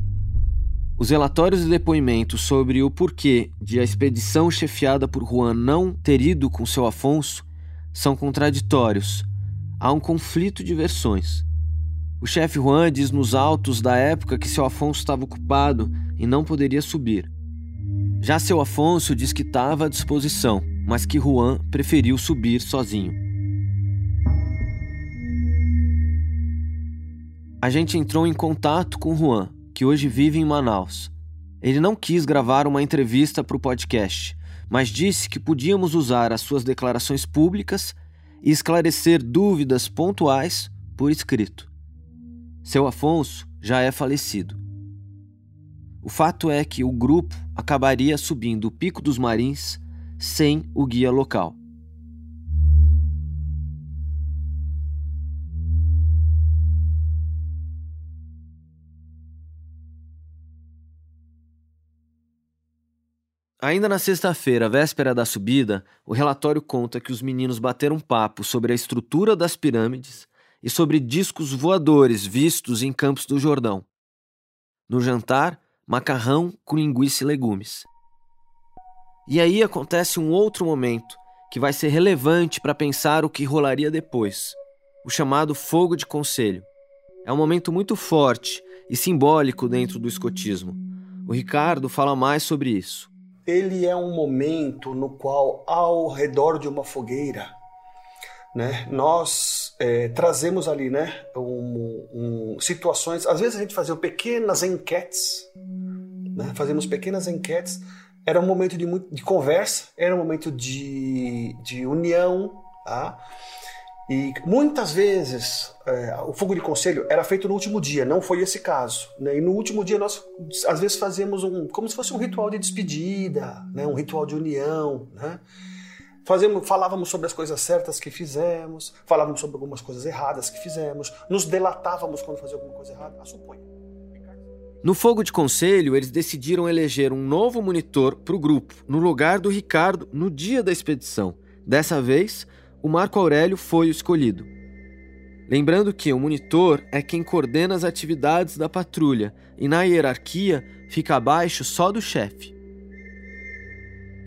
Speaker 2: Os relatórios e depoimentos sobre o porquê de a expedição chefiada por Juan não ter ido com seu Afonso são contraditórios há um conflito de versões. O chefe Juan diz nos autos da época que seu Afonso estava ocupado e não poderia subir. Já seu Afonso diz que estava à disposição, mas que Juan preferiu subir sozinho. A gente entrou em contato com Juan, que hoje vive em Manaus. Ele não quis gravar uma entrevista para o podcast, mas disse que podíamos usar as suas declarações públicas e esclarecer dúvidas pontuais por escrito. Seu Afonso já é falecido. O fato é que o grupo acabaria subindo o Pico dos Marins sem o guia local. Ainda na sexta-feira, véspera da subida, o relatório conta que os meninos bateram papo sobre a estrutura das pirâmides e sobre discos voadores vistos em Campos do Jordão. No jantar, macarrão com linguiça e legumes. E aí acontece um outro momento que vai ser relevante para pensar o que rolaria depois: o chamado fogo de conselho. É um momento muito forte e simbólico dentro do escotismo. O Ricardo fala mais sobre isso
Speaker 9: ele é um momento no qual, ao redor de uma fogueira, né, nós é, trazemos ali né, um, um, situações. Às vezes a gente fazia pequenas enquetes, né, fazíamos pequenas enquetes. Era um momento de, de conversa, era um momento de, de união. Tá? E muitas vezes é, o fogo de conselho era feito no último dia, não foi esse caso. Né? E no último dia nós às vezes fazíamos um, como se fosse um ritual de despedida, né? um ritual de união. Né? Fazemos, falávamos sobre as coisas certas que fizemos, falávamos sobre algumas coisas erradas que fizemos, nos delatávamos quando fazia alguma coisa errada, suponha.
Speaker 2: No fogo de conselho, eles decidiram eleger um novo monitor para o grupo, no lugar do Ricardo, no dia da expedição. Dessa vez, o Marco Aurélio foi o escolhido. Lembrando que o monitor é quem coordena as atividades da patrulha e na hierarquia fica abaixo só do chefe.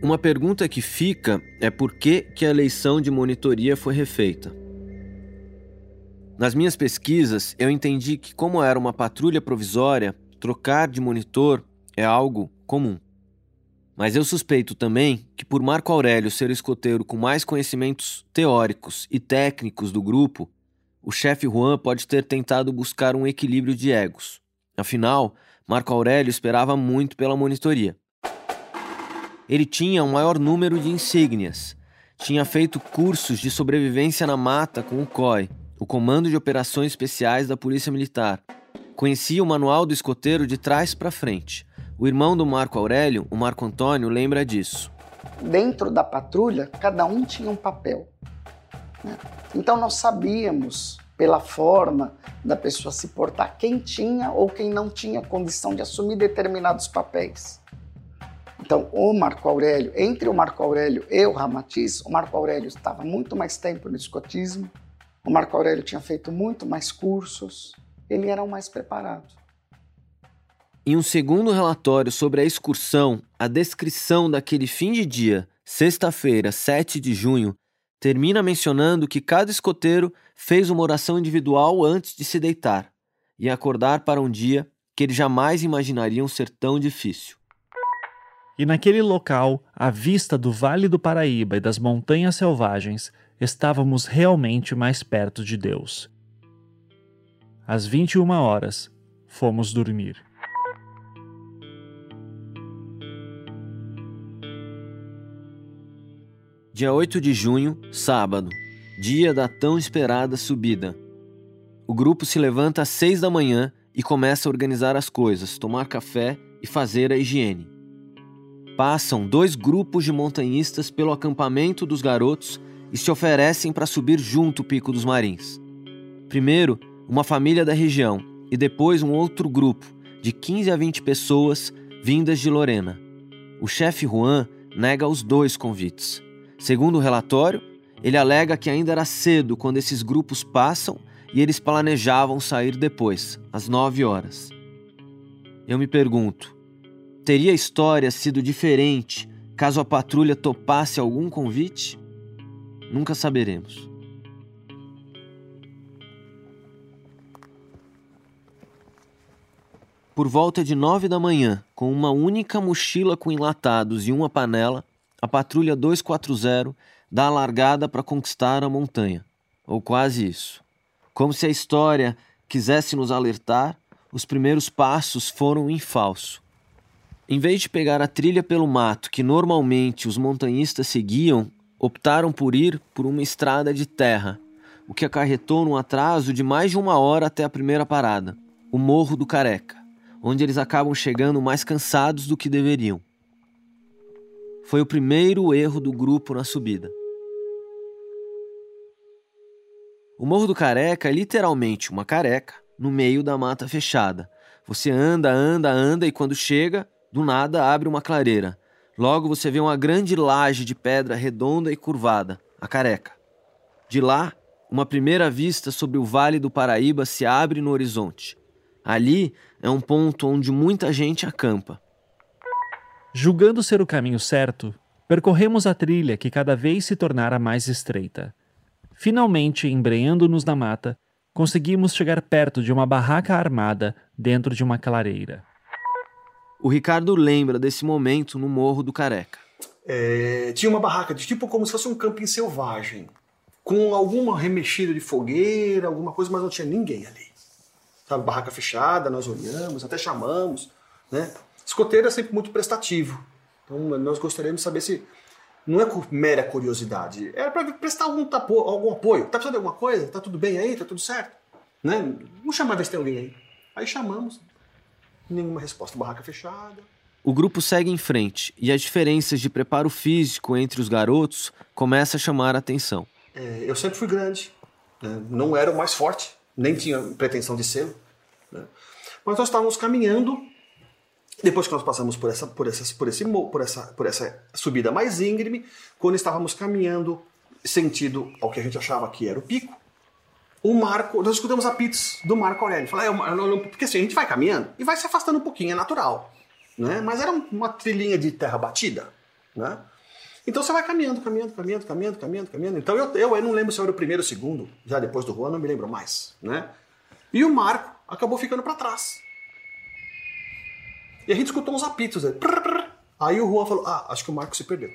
Speaker 2: Uma pergunta que fica é por que, que a eleição de monitoria foi refeita. Nas minhas pesquisas, eu entendi que, como era uma patrulha provisória, trocar de monitor é algo comum. Mas eu suspeito também que, por Marco Aurélio ser o escoteiro com mais conhecimentos teóricos e técnicos do grupo, o chefe Juan pode ter tentado buscar um equilíbrio de egos. Afinal, Marco Aurélio esperava muito pela monitoria. Ele tinha um maior número de insígnias, tinha feito cursos de sobrevivência na mata com o COI, o Comando de Operações Especiais da Polícia Militar. Conhecia o manual do escoteiro de trás para frente. O irmão do Marco Aurélio, o Marco Antônio, lembra disso.
Speaker 5: Dentro da patrulha, cada um tinha um papel. Né? Então nós sabíamos, pela forma da pessoa se portar, quem tinha ou quem não tinha condição de assumir determinados papéis. Então, o Marco Aurélio, entre o Marco Aurélio e o Ramatiz, o Marco Aurélio estava muito mais tempo no escotismo, o Marco Aurélio tinha feito muito mais cursos, ele era o mais preparado.
Speaker 2: Em um segundo relatório sobre a excursão, a descrição daquele fim de dia, sexta-feira, 7 de junho, termina mencionando que cada escoteiro fez uma oração individual antes de se deitar e acordar para um dia que eles jamais imaginariam ser tão difícil.
Speaker 1: E naquele local, à vista do Vale do Paraíba e das montanhas selvagens, estávamos realmente mais perto de Deus. Às 21 horas, fomos dormir.
Speaker 2: Dia 8 de junho, sábado, dia da tão esperada subida. O grupo se levanta às 6 da manhã e começa a organizar as coisas, tomar café e fazer a higiene. Passam dois grupos de montanhistas pelo acampamento dos garotos e se oferecem para subir junto o Pico dos Marins. Primeiro, uma família da região e depois um outro grupo, de 15 a 20 pessoas vindas de Lorena. O chefe Juan nega os dois convites. Segundo o relatório, ele alega que ainda era cedo quando esses grupos passam e eles planejavam sair depois, às 9 horas. Eu me pergunto: Teria a história sido diferente caso a patrulha topasse algum convite? Nunca saberemos. Por volta de nove da manhã, com uma única mochila com enlatados e uma panela, a patrulha 240 dá a largada para conquistar a montanha. Ou quase isso. Como se a história quisesse nos alertar, os primeiros passos foram em falso. Em vez de pegar a trilha pelo mato que normalmente os montanhistas seguiam, optaram por ir por uma estrada de terra, o que acarretou num atraso de mais de uma hora até a primeira parada, o Morro do Careca, onde eles acabam chegando mais cansados do que deveriam. Foi o primeiro erro do grupo na subida. O Morro do Careca é literalmente uma careca no meio da mata fechada. Você anda, anda, anda e quando chega, do nada abre uma clareira. Logo você vê uma grande laje de pedra redonda e curvada, a careca. De lá, uma primeira vista sobre o Vale do Paraíba se abre no horizonte. Ali é um ponto onde muita gente acampa.
Speaker 1: Julgando ser o caminho certo, percorremos a trilha que cada vez se tornara mais estreita. Finalmente, embreando-nos na mata, conseguimos chegar perto de uma barraca armada dentro de uma clareira.
Speaker 2: O Ricardo lembra desse momento no Morro do Careca.
Speaker 9: É, tinha uma barraca de tipo como se fosse um camping selvagem, com alguma remexida de fogueira, alguma coisa, mas não tinha ninguém ali. Sabe, barraca fechada, nós olhamos, até chamamos, né? Escoteiro é sempre muito prestativo. Então nós gostaríamos de saber se não é mera curiosidade, era para prestar algum, tapo, algum apoio. Tá precisando de alguma coisa? Tá tudo bem aí? Tá tudo certo? Né? Vamos chamar ver se tem alguém aí. Aí chamamos, Nenhuma resposta. Barraca fechada.
Speaker 2: O grupo segue em frente e as diferenças de preparo físico entre os garotos começam a chamar a atenção.
Speaker 9: É, eu sempre fui grande, né? não era o mais forte, nem tinha pretensão de ser. Né? Mas nós estávamos caminhando. Depois que nós passamos por essa, por, essa, por, esse, por, essa, por essa subida mais íngreme, quando estávamos caminhando sentido ao que a gente achava que era o pico, o Marco, nós escutamos apitos do Marco Aurélio. Falei, é, porque assim, a gente vai caminhando e vai se afastando um pouquinho, é natural. Né? Mas era uma trilhinha de terra batida. Né? Então você vai caminhando, caminhando, caminhando, caminhando, caminhando, caminhando. Então eu, eu, eu não lembro se eu era o primeiro ou o segundo, já depois do Juan, não me lembro mais. Né? E o Marco acabou ficando para trás. E a gente escutou uns apitos. Aí, prr, Aí o Juan falou: Ah, acho que o Marco se perdeu.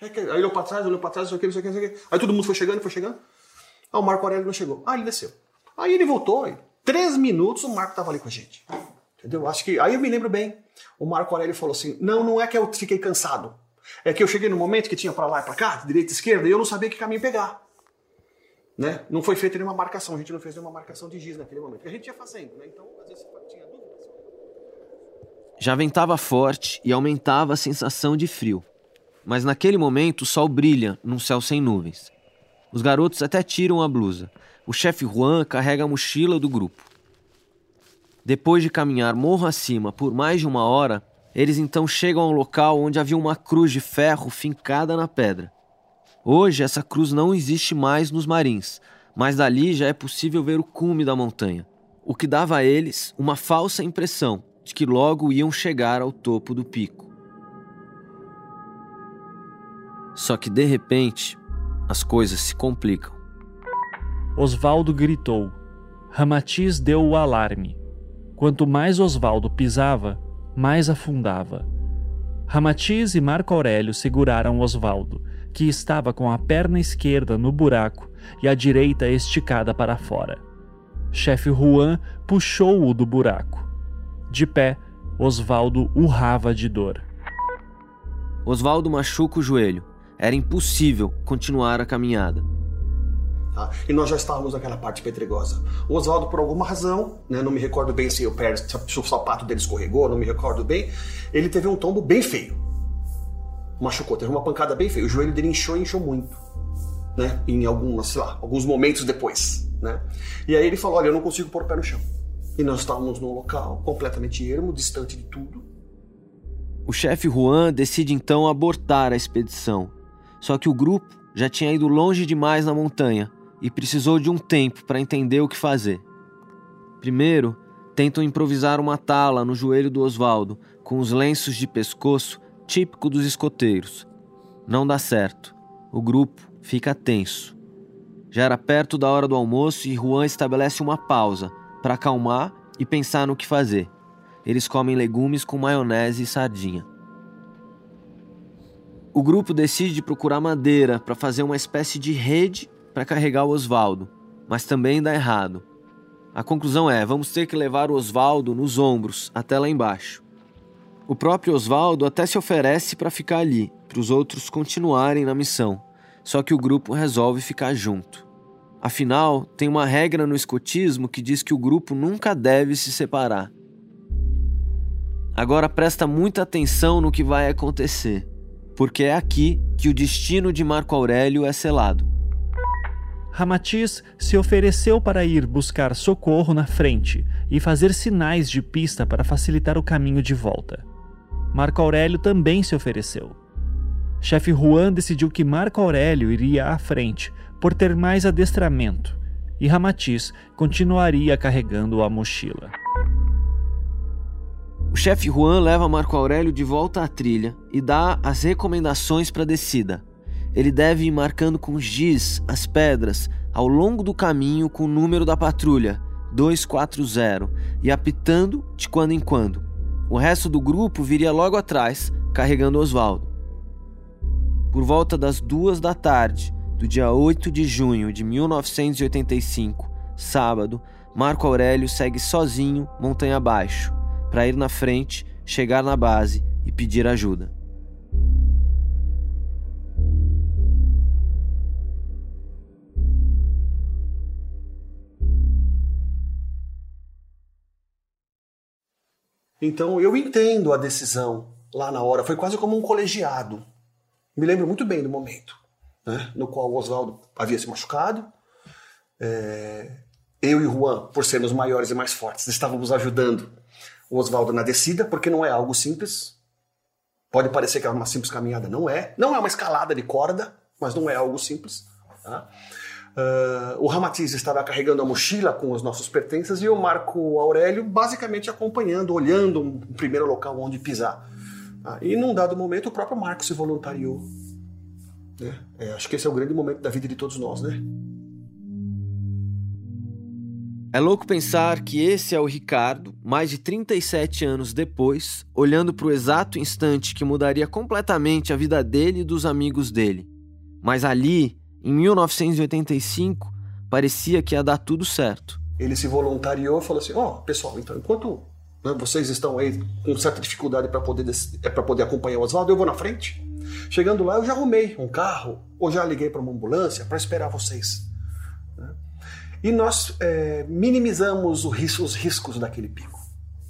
Speaker 9: Aí ele olhou pra trás, olhou pra trás, não sei o que, não sei o que, não sei o que. Aí todo mundo foi chegando, foi chegando. Aí o Marco Aurélio não chegou. Ah, ele desceu. Aí ele voltou, e três minutos o Marco tava ali com a gente. Entendeu? Acho que. Aí eu me lembro bem. O Marco Aurélio falou assim: Não, não é que eu fiquei cansado. É que eu cheguei no momento que tinha para lá e pra cá, direita e esquerda, e eu não sabia que caminho pegar. Né? Não foi feita nenhuma marcação, a gente não fez nenhuma marcação de giz naquele momento. A gente ia fazendo, né? Então, às vezes tinha.
Speaker 2: Já ventava forte e aumentava a sensação de frio. Mas naquele momento o sol brilha num céu sem nuvens. Os garotos até tiram a blusa. O chefe Juan carrega a mochila do grupo. Depois de caminhar morro acima por mais de uma hora, eles então chegam ao local onde havia uma cruz de ferro fincada na pedra. Hoje essa cruz não existe mais nos marins, mas dali já é possível ver o cume da montanha, o que dava a eles uma falsa impressão de que logo iam chegar ao topo do pico. Só que de repente, as coisas se complicam.
Speaker 1: Osvaldo gritou. Ramatiz deu o alarme. Quanto mais Osvaldo pisava, mais afundava. Ramatiz e Marco Aurélio seguraram Osvaldo que estava com a perna esquerda no buraco e a direita esticada para fora. Chefe Juan puxou-o do buraco. De pé, Osvaldo urrava de dor.
Speaker 2: Osvaldo machuca o joelho. Era impossível continuar a caminhada.
Speaker 9: Tá? E nós já estávamos naquela parte pedregosa. O Oswaldo, por alguma razão, né, não me recordo bem se o, pé, se o sapato dele escorregou, não me recordo bem, ele teve um tombo bem feio machucou, teve uma pancada bem feia. O joelho dele inchou e inchou muito, né? Em algumas, sei lá, alguns momentos depois, né? E aí ele falou: Olha, eu não consigo pôr o pé no chão. E nós estávamos num local completamente ermo, distante de tudo.
Speaker 2: O chefe Juan decide então abortar a expedição. Só que o grupo já tinha ido longe demais na montanha e precisou de um tempo para entender o que fazer. Primeiro, tentam improvisar uma tala no joelho do Osvaldo com os lenços de pescoço típico dos escoteiros. Não dá certo. O grupo fica tenso. Já era perto da hora do almoço e Juan estabelece uma pausa para acalmar e pensar no que fazer. Eles comem legumes com maionese e sardinha. O grupo decide procurar madeira para fazer uma espécie de rede para carregar o Osvaldo, mas também dá errado. A conclusão é: vamos ter que levar o Osvaldo nos ombros até lá embaixo. O próprio Oswaldo até se oferece para ficar ali, para os outros continuarem na missão, só que o grupo resolve ficar junto. Afinal, tem uma regra no escotismo que diz que o grupo nunca deve se separar. Agora presta muita atenção no que vai acontecer, porque é aqui que o destino de Marco Aurélio é selado.
Speaker 1: Ramatiz se ofereceu para ir buscar socorro na frente e fazer sinais de pista para facilitar o caminho de volta. Marco Aurélio também se ofereceu. Chefe Juan decidiu que Marco Aurélio iria à frente, por ter mais adestramento, e Ramatiz continuaria carregando a mochila.
Speaker 2: O chefe Juan leva Marco Aurélio de volta à trilha e dá as recomendações para a descida. Ele deve ir marcando com giz as pedras ao longo do caminho com o número da patrulha, 240, e apitando de quando em quando. O resto do grupo viria logo atrás, carregando Oswaldo. Por volta das duas da tarde do dia 8 de junho de 1985, sábado, Marco Aurélio segue sozinho montanha abaixo, para ir na frente, chegar na base e pedir ajuda.
Speaker 9: Então eu entendo a decisão lá na hora, foi quase como um colegiado. Me lembro muito bem do momento né, no qual o Oswaldo havia se machucado. É, eu e Juan, por sermos maiores e mais fortes, estávamos ajudando o Oswaldo na descida, porque não é algo simples. Pode parecer que é uma simples caminhada, não é. Não é uma escalada de corda, mas não é algo simples. Tá? Uh, o Ramatiz estava carregando a mochila com os nossos pertences e o Marco Aurélio basicamente acompanhando, olhando um primeiro local onde pisar. Uh, e num dado momento o próprio Marco se voluntariou. Né? É, acho que esse é o grande momento da vida de todos nós, né?
Speaker 2: É louco pensar que esse é o Ricardo, mais de 37 anos depois, olhando para o exato instante que mudaria completamente a vida dele e dos amigos dele. Mas ali, em 1985, parecia que ia dar tudo certo.
Speaker 9: Ele se voluntariou e falou assim: Ó, oh, pessoal, então enquanto né, vocês estão aí com certa dificuldade para poder, é poder acompanhar o Oswaldo, eu vou na frente. Chegando lá, eu já arrumei um carro, ou já liguei para uma ambulância para esperar vocês. Né? E nós é, minimizamos risco, os riscos daquele pico.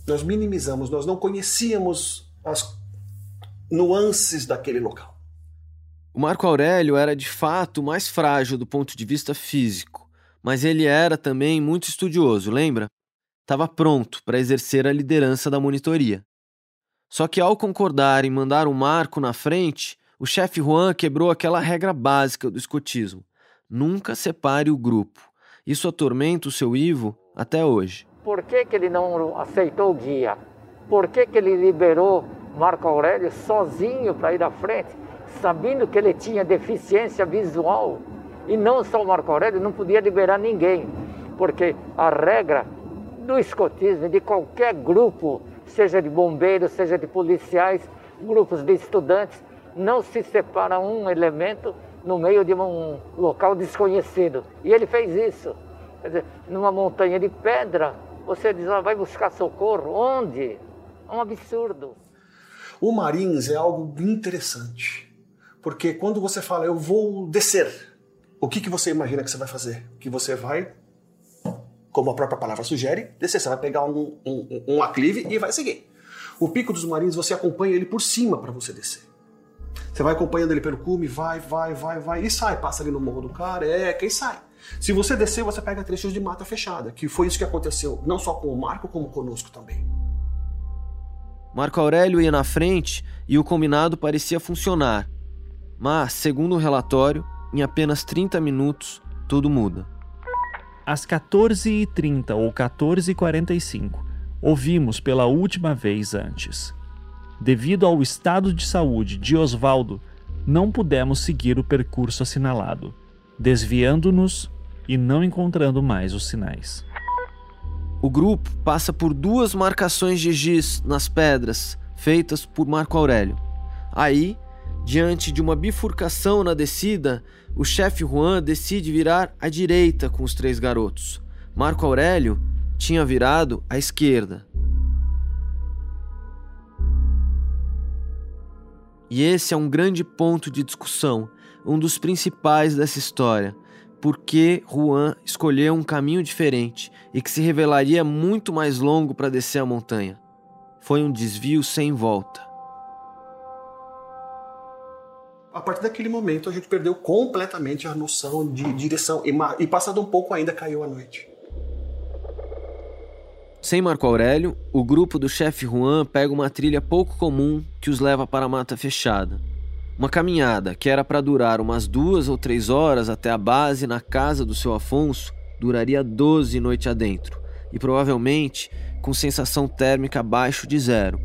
Speaker 9: Nós minimizamos, nós não conhecíamos as nuances daquele local.
Speaker 2: O Marco Aurélio era de fato mais frágil do ponto de vista físico, mas ele era também muito estudioso, lembra? Estava pronto para exercer a liderança da monitoria. Só que ao concordar em mandar o Marco na frente, o chefe Juan quebrou aquela regra básica do escotismo: nunca separe o grupo. Isso atormenta o seu Ivo até hoje.
Speaker 4: Por que, que ele não aceitou o guia? Por que, que ele liberou Marco Aurélio sozinho para ir à frente, sabendo que ele tinha deficiência visual? E não só o Marco Aurélio, não podia liberar ninguém, porque a regra do escotismo, de qualquer grupo, seja de bombeiros, seja de policiais, grupos de estudantes, não se separa um elemento no meio de um local desconhecido. E ele fez isso. Quer dizer, numa montanha de pedra, você diz, ah, vai buscar socorro. Onde? É um absurdo.
Speaker 9: O Marins é algo interessante. Porque quando você fala, eu vou descer, o que, que você imagina que você vai fazer? Que você vai, como a própria palavra sugere, descer. Você vai pegar um, um, um aclive e vai seguir. O Pico dos Marins, você acompanha ele por cima para você descer. Você vai acompanhando ele pelo cume, vai, vai, vai, vai, e sai, passa ali no Morro do Careca e sai. Se você descer, você pega trechos de mata fechada, que foi isso que aconteceu não só com o Marco, como conosco também.
Speaker 2: Marco Aurélio ia na frente e o combinado parecia funcionar. Mas, segundo o relatório, em apenas 30 minutos, tudo muda.
Speaker 1: Às 14h30 ou 14h45, ouvimos pela última vez antes. Devido ao estado de saúde de Osvaldo, não pudemos seguir o percurso assinalado, desviando-nos e não encontrando mais os sinais.
Speaker 2: O grupo passa por duas marcações de giz nas pedras feitas por Marco Aurélio. Aí, diante de uma bifurcação na descida, o chefe Juan decide virar à direita com os três garotos. Marco Aurélio tinha virado à esquerda. E esse é um grande ponto de discussão, um dos principais dessa história. Por que Juan escolheu um caminho diferente e que se revelaria muito mais longo para descer a montanha? Foi um desvio sem volta.
Speaker 9: A partir daquele momento a gente perdeu completamente a noção de direção e, e passado um pouco ainda caiu a noite.
Speaker 2: Sem Marco Aurélio, o grupo do chefe Juan pega uma trilha pouco comum que os leva para a mata fechada. Uma caminhada que era para durar umas duas ou três horas até a base na casa do seu Afonso duraria 12 noites adentro e provavelmente com sensação térmica abaixo de zero.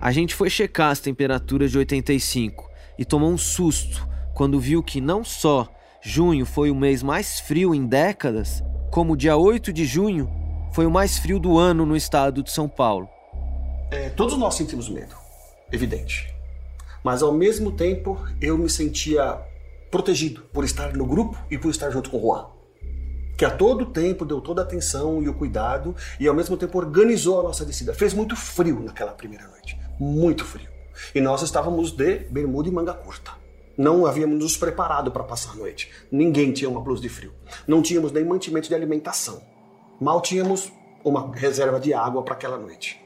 Speaker 2: A gente foi checar as temperaturas de 85 e tomou um susto quando viu que não só junho foi o mês mais frio em décadas, como dia 8 de junho foi o mais frio do ano no estado de São Paulo.
Speaker 9: É, todos nós sentimos medo, evidente. Mas ao mesmo tempo eu me sentia protegido por estar no grupo e por estar junto com o Juan. Que a todo tempo deu toda a atenção e o cuidado e ao mesmo tempo organizou a nossa descida. Fez muito frio naquela primeira noite, muito frio. E nós estávamos de bermuda e manga curta. Não havíamos nos preparado para passar a noite. Ninguém tinha uma blusa de frio. Não tínhamos nem mantimento de alimentação. Mal tínhamos uma reserva de água para aquela noite.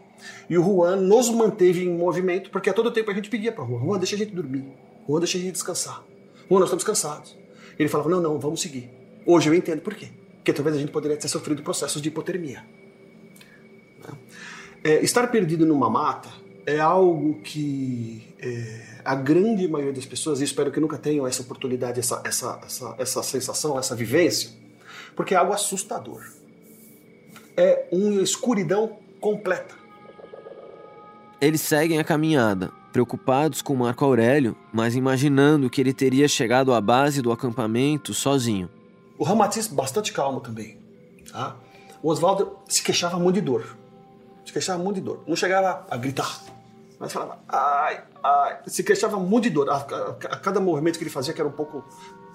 Speaker 9: E o Juan nos manteve em movimento, porque a todo tempo a gente pedia para o Juan: Juan, deixa a gente dormir. Juan, deixa a gente descansar. Juan, nós estamos cansados. Ele falava: Não, não, vamos seguir. Hoje eu entendo por quê. Porque talvez a gente poderia ter sofrido processos de hipotermia. É, estar perdido numa mata é algo que é, a grande maioria das pessoas, e espero que nunca tenham essa oportunidade, essa, essa, essa, essa sensação, essa vivência, porque é algo assustador é uma escuridão completa.
Speaker 2: Eles seguem a caminhada, preocupados com Marco Aurélio, mas imaginando que ele teria chegado à base do acampamento sozinho.
Speaker 9: O Ramatiz bastante calmo também. Tá? O Oswaldo se queixava muito de dor. Se queixava muito de dor. Não chegava a gritar, mas falava, ai, ai. Se queixava muito de dor. A, a- a cada movimento que ele fazia, que era um pouco.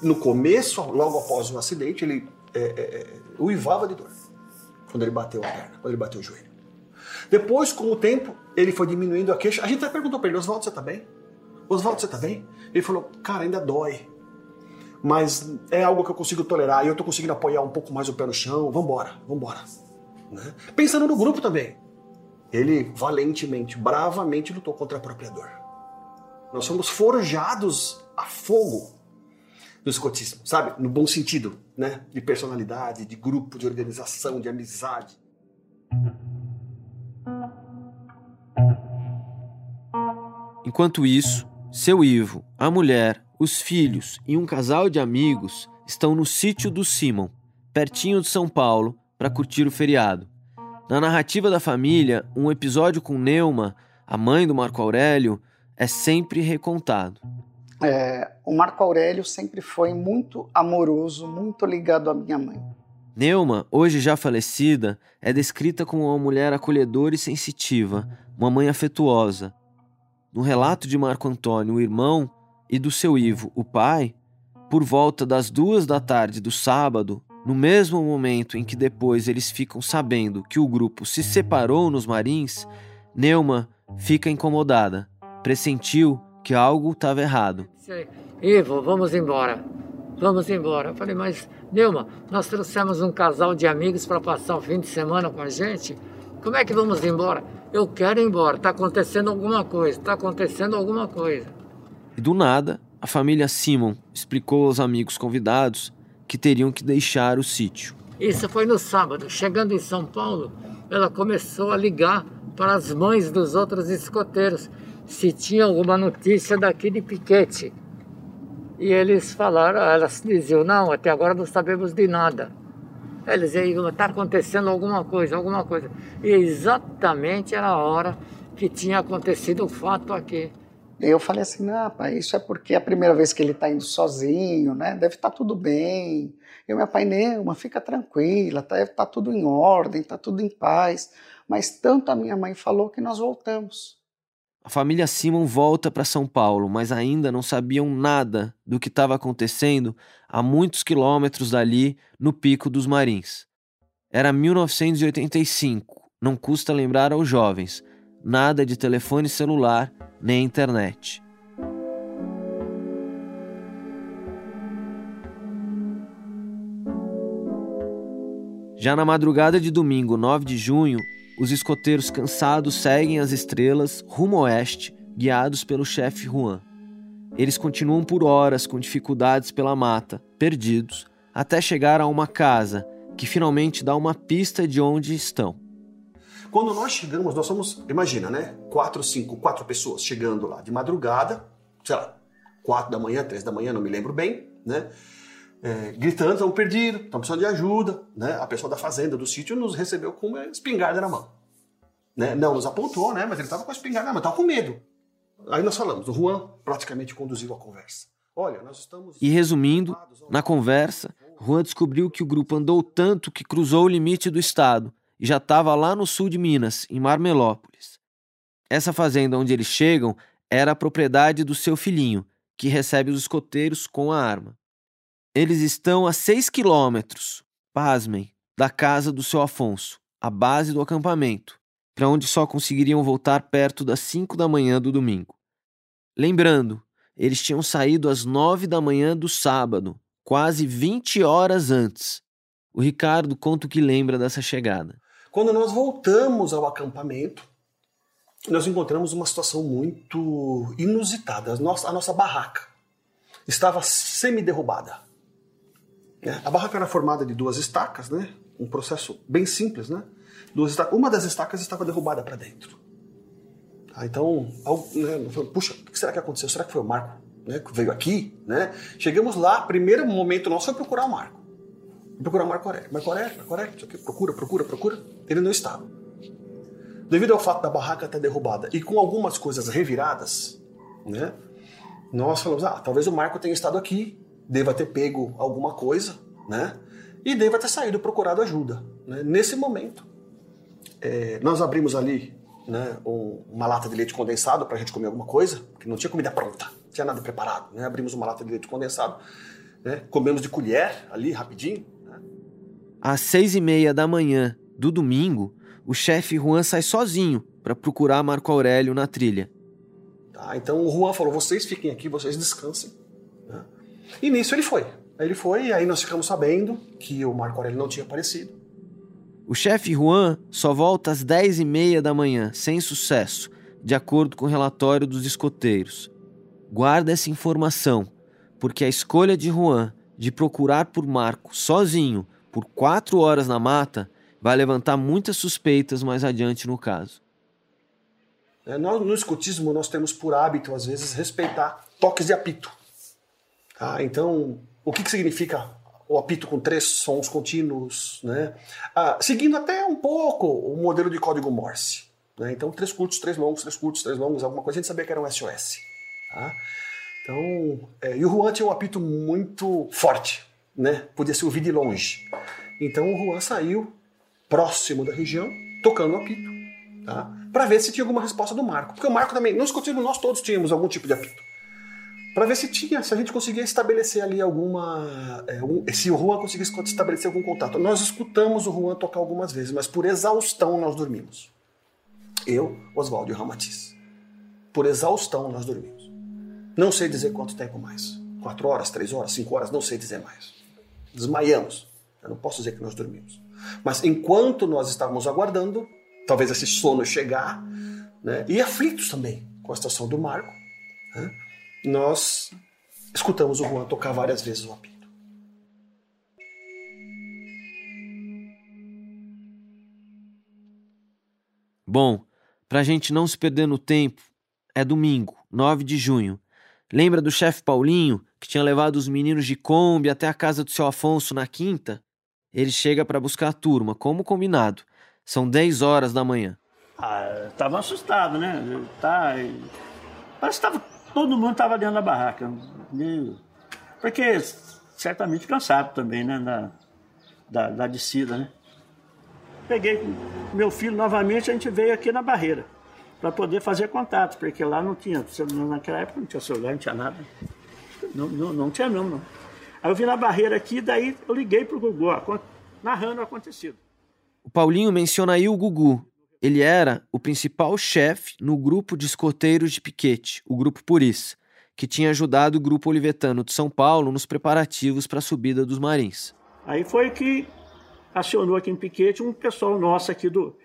Speaker 9: No começo, logo após o acidente, ele é, é, é, uivava de dor. Quando ele bateu a perna, quando ele bateu o joelho. Depois, com o tempo, ele foi diminuindo a queixa. A gente até perguntou pra ele, Oswaldo, você tá bem? Oswaldo, você tá bem? Ele falou, cara, ainda dói. Mas é algo que eu consigo tolerar e eu tô conseguindo apoiar um pouco mais o pé no chão. Vambora, vambora. Né? Pensando no grupo também. Ele valentemente, bravamente lutou contra a própria dor. Nós somos forjados a fogo no escotismo, sabe? No bom sentido, né? De personalidade, de grupo, de organização, de amizade.
Speaker 2: Enquanto isso, seu Ivo, a mulher, os filhos e um casal de amigos estão no sítio do Simon, pertinho de São Paulo, para curtir o feriado. Na narrativa da família, um episódio com Neuma, a mãe do Marco Aurélio, é sempre recontado.
Speaker 5: É, o Marco Aurélio sempre foi muito amoroso, muito ligado à minha mãe.
Speaker 2: Neuma, hoje já falecida, é descrita como uma mulher acolhedora e sensitiva, uma mãe afetuosa. No relato de Marco Antônio, o irmão, e do seu Ivo, o pai, por volta das duas da tarde do sábado, no mesmo momento em que depois eles ficam sabendo que o grupo se separou nos Marins, Neuma fica incomodada, pressentiu que algo estava errado.
Speaker 4: Ivo, vamos embora. Vamos embora. Eu falei, mas Neuma, nós trouxemos um casal de amigos para passar o fim de semana com a gente. Como é que vamos embora? Eu quero ir embora. Está acontecendo alguma coisa. Está acontecendo alguma coisa.
Speaker 2: E do nada, a família Simon explicou aos amigos convidados que teriam que deixar o sítio.
Speaker 4: Isso foi no sábado. Chegando em São Paulo, ela começou a ligar para as mães dos outros escoteiros se tinha alguma notícia daqui de Piquete. E eles falaram, elas diziam, não, até agora não sabemos de nada. Eles diziam, está acontecendo alguma coisa, alguma coisa. E exatamente era a hora que tinha acontecido o fato aqui.
Speaker 5: Eu falei assim, não, pai, isso é porque é a primeira vez que ele está indo sozinho, né? Deve estar tudo bem. E o meu pai, fica tranquila, tá, tá tudo em ordem, tá tudo em paz. Mas tanto a minha mãe falou que nós voltamos.
Speaker 2: A família Simon volta para São Paulo, mas ainda não sabiam nada do que estava acontecendo a muitos quilômetros dali, no Pico dos Marins. Era 1985, não custa lembrar aos jovens, nada de telefone celular nem internet. Já na madrugada de domingo, 9 de junho, os escoteiros cansados seguem as estrelas rumo oeste, guiados pelo chefe Juan. Eles continuam por horas com dificuldades pela mata, perdidos, até chegar a uma casa que finalmente dá uma pista de onde estão.
Speaker 9: Quando nós chegamos, nós somos, imagina, né? Quatro, cinco, quatro pessoas chegando lá de madrugada, sei lá, quatro da manhã, três da manhã, não me lembro bem, né? É, gritando, estamos perdidos, estamos precisando de ajuda, né? A pessoa da fazenda, do sítio, nos recebeu com uma espingarda na mão. Né? Não nos apontou, né? Mas ele estava com a espingarda na mão, estava com medo. Aí nós falamos, o Juan praticamente conduziu a conversa. Olha, nós estamos...
Speaker 2: E resumindo, na conversa, Juan descobriu que o grupo andou tanto que cruzou o limite do estado e já estava lá no sul de Minas, em Marmelópolis. Essa fazenda onde eles chegam era a propriedade do seu filhinho, que recebe os escoteiros com a arma. Eles estão a seis quilômetros, pasmem, da casa do seu Afonso, a base do acampamento, para onde só conseguiriam voltar perto das cinco da manhã do domingo. Lembrando, eles tinham saído às nove da manhã do sábado, quase 20 horas antes. O Ricardo conta o que lembra dessa chegada.
Speaker 9: Quando nós voltamos ao acampamento, nós encontramos uma situação muito inusitada. A nossa, barraca estava semi-derrubada. né? A barraca era formada de duas estacas, né? um processo bem simples. Né? Duas estacas. Uma das estacas estava derrubada para dentro. Ah, então, né, puxa, o que será que aconteceu? Será que foi o Marco né, que veio aqui? Né? Chegamos lá, primeiro momento nosso foi procurar o Marco. Procurar Marco Aurélio. Marco Aurélio, Marco Aurélio, aqui, procura, procura, procura. Ele não estava. Devido ao fato da barraca estar derrubada e com algumas coisas reviradas, né, nós falamos, ah, talvez o Marco tenha estado aqui, deva ter pego alguma coisa, né, e deva ter saído procurado ajuda. Né? Nesse momento, é, nós abrimos ali né, um, uma lata de leite condensado para a gente comer alguma coisa, porque não tinha comida pronta, não tinha nada preparado. Né? Abrimos uma lata de leite condensado, né? comemos de colher ali rapidinho.
Speaker 2: Às seis e meia da manhã do domingo, o chefe Juan sai sozinho para procurar Marco Aurélio na trilha.
Speaker 9: Tá, então o Juan falou: vocês fiquem aqui, vocês descansem. Né? E nisso ele foi. Aí ele foi, e aí nós ficamos sabendo que o Marco Aurélio não tinha aparecido.
Speaker 2: O chefe Juan só volta às 10 e meia da manhã, sem sucesso, de acordo com o relatório dos escoteiros. Guarda essa informação, porque a escolha de Juan de procurar por Marco sozinho por quatro horas na mata vai levantar muitas suspeitas mais adiante no caso.
Speaker 9: É, nós, no escotismo, nós temos por hábito, às vezes, respeitar toques de apito. Tá? Então, o que, que significa o apito com três sons contínuos, né? Ah, seguindo até um pouco o modelo de código Morse. Né? Então, três curtos, três longos, três curtos, três longos, alguma coisa, a gente sabia que era um SOS. Tá? Então, é, e o Juan tinha um apito muito forte, né? podia ser ouvido de longe. Então, o Juan saiu próximo da região, tocando o apito, tá? para ver se tinha alguma resposta do Marco. Porque o Marco também, no escotismo, nós todos tínhamos algum tipo de apito para ver se tinha, se a gente conseguia estabelecer ali alguma. É, um, se o Juan conseguisse estabelecer algum contato. Nós escutamos o Juan tocar algumas vezes, mas por exaustão nós dormimos. Eu, Oswaldo e o Ramatiz. Por exaustão nós dormimos. Não sei dizer quanto tempo mais. Quatro horas, três horas, cinco horas, não sei dizer mais. Desmaiamos. Eu não posso dizer que nós dormimos. Mas enquanto nós estávamos aguardando, talvez esse sono chegar, né, e aflitos também com a situação do Marco, né, nós escutamos o Juan tocar várias vezes o apito.
Speaker 2: Bom, pra gente não se perder no tempo, é domingo, 9 de junho. Lembra do chefe Paulinho, que tinha levado os meninos de Kombi até a casa do seu Afonso na quinta? Ele chega para buscar a turma, como combinado. São 10 horas da manhã.
Speaker 10: Ah, tava assustado, né? Tá, parece que tava todo mundo estava dentro da barraca. Porque certamente cansado também, né? Da, da, da descida, né? Peguei meu filho novamente, a gente veio aqui na barreira para poder fazer contato, porque lá não tinha, naquela época não tinha celular, não tinha nada. Não, não, não tinha mesmo, não. Aí eu vim na barreira aqui, daí eu liguei pro Gugu, narrando o acontecido.
Speaker 2: O Paulinho menciona aí o Gugu, ele era o principal chefe no grupo de escoteiros de piquete, o Grupo Puris, que tinha ajudado o Grupo Olivetano de São Paulo nos preparativos para a subida dos Marins.
Speaker 10: Aí foi que acionou aqui em Piquete um pessoal nosso aqui do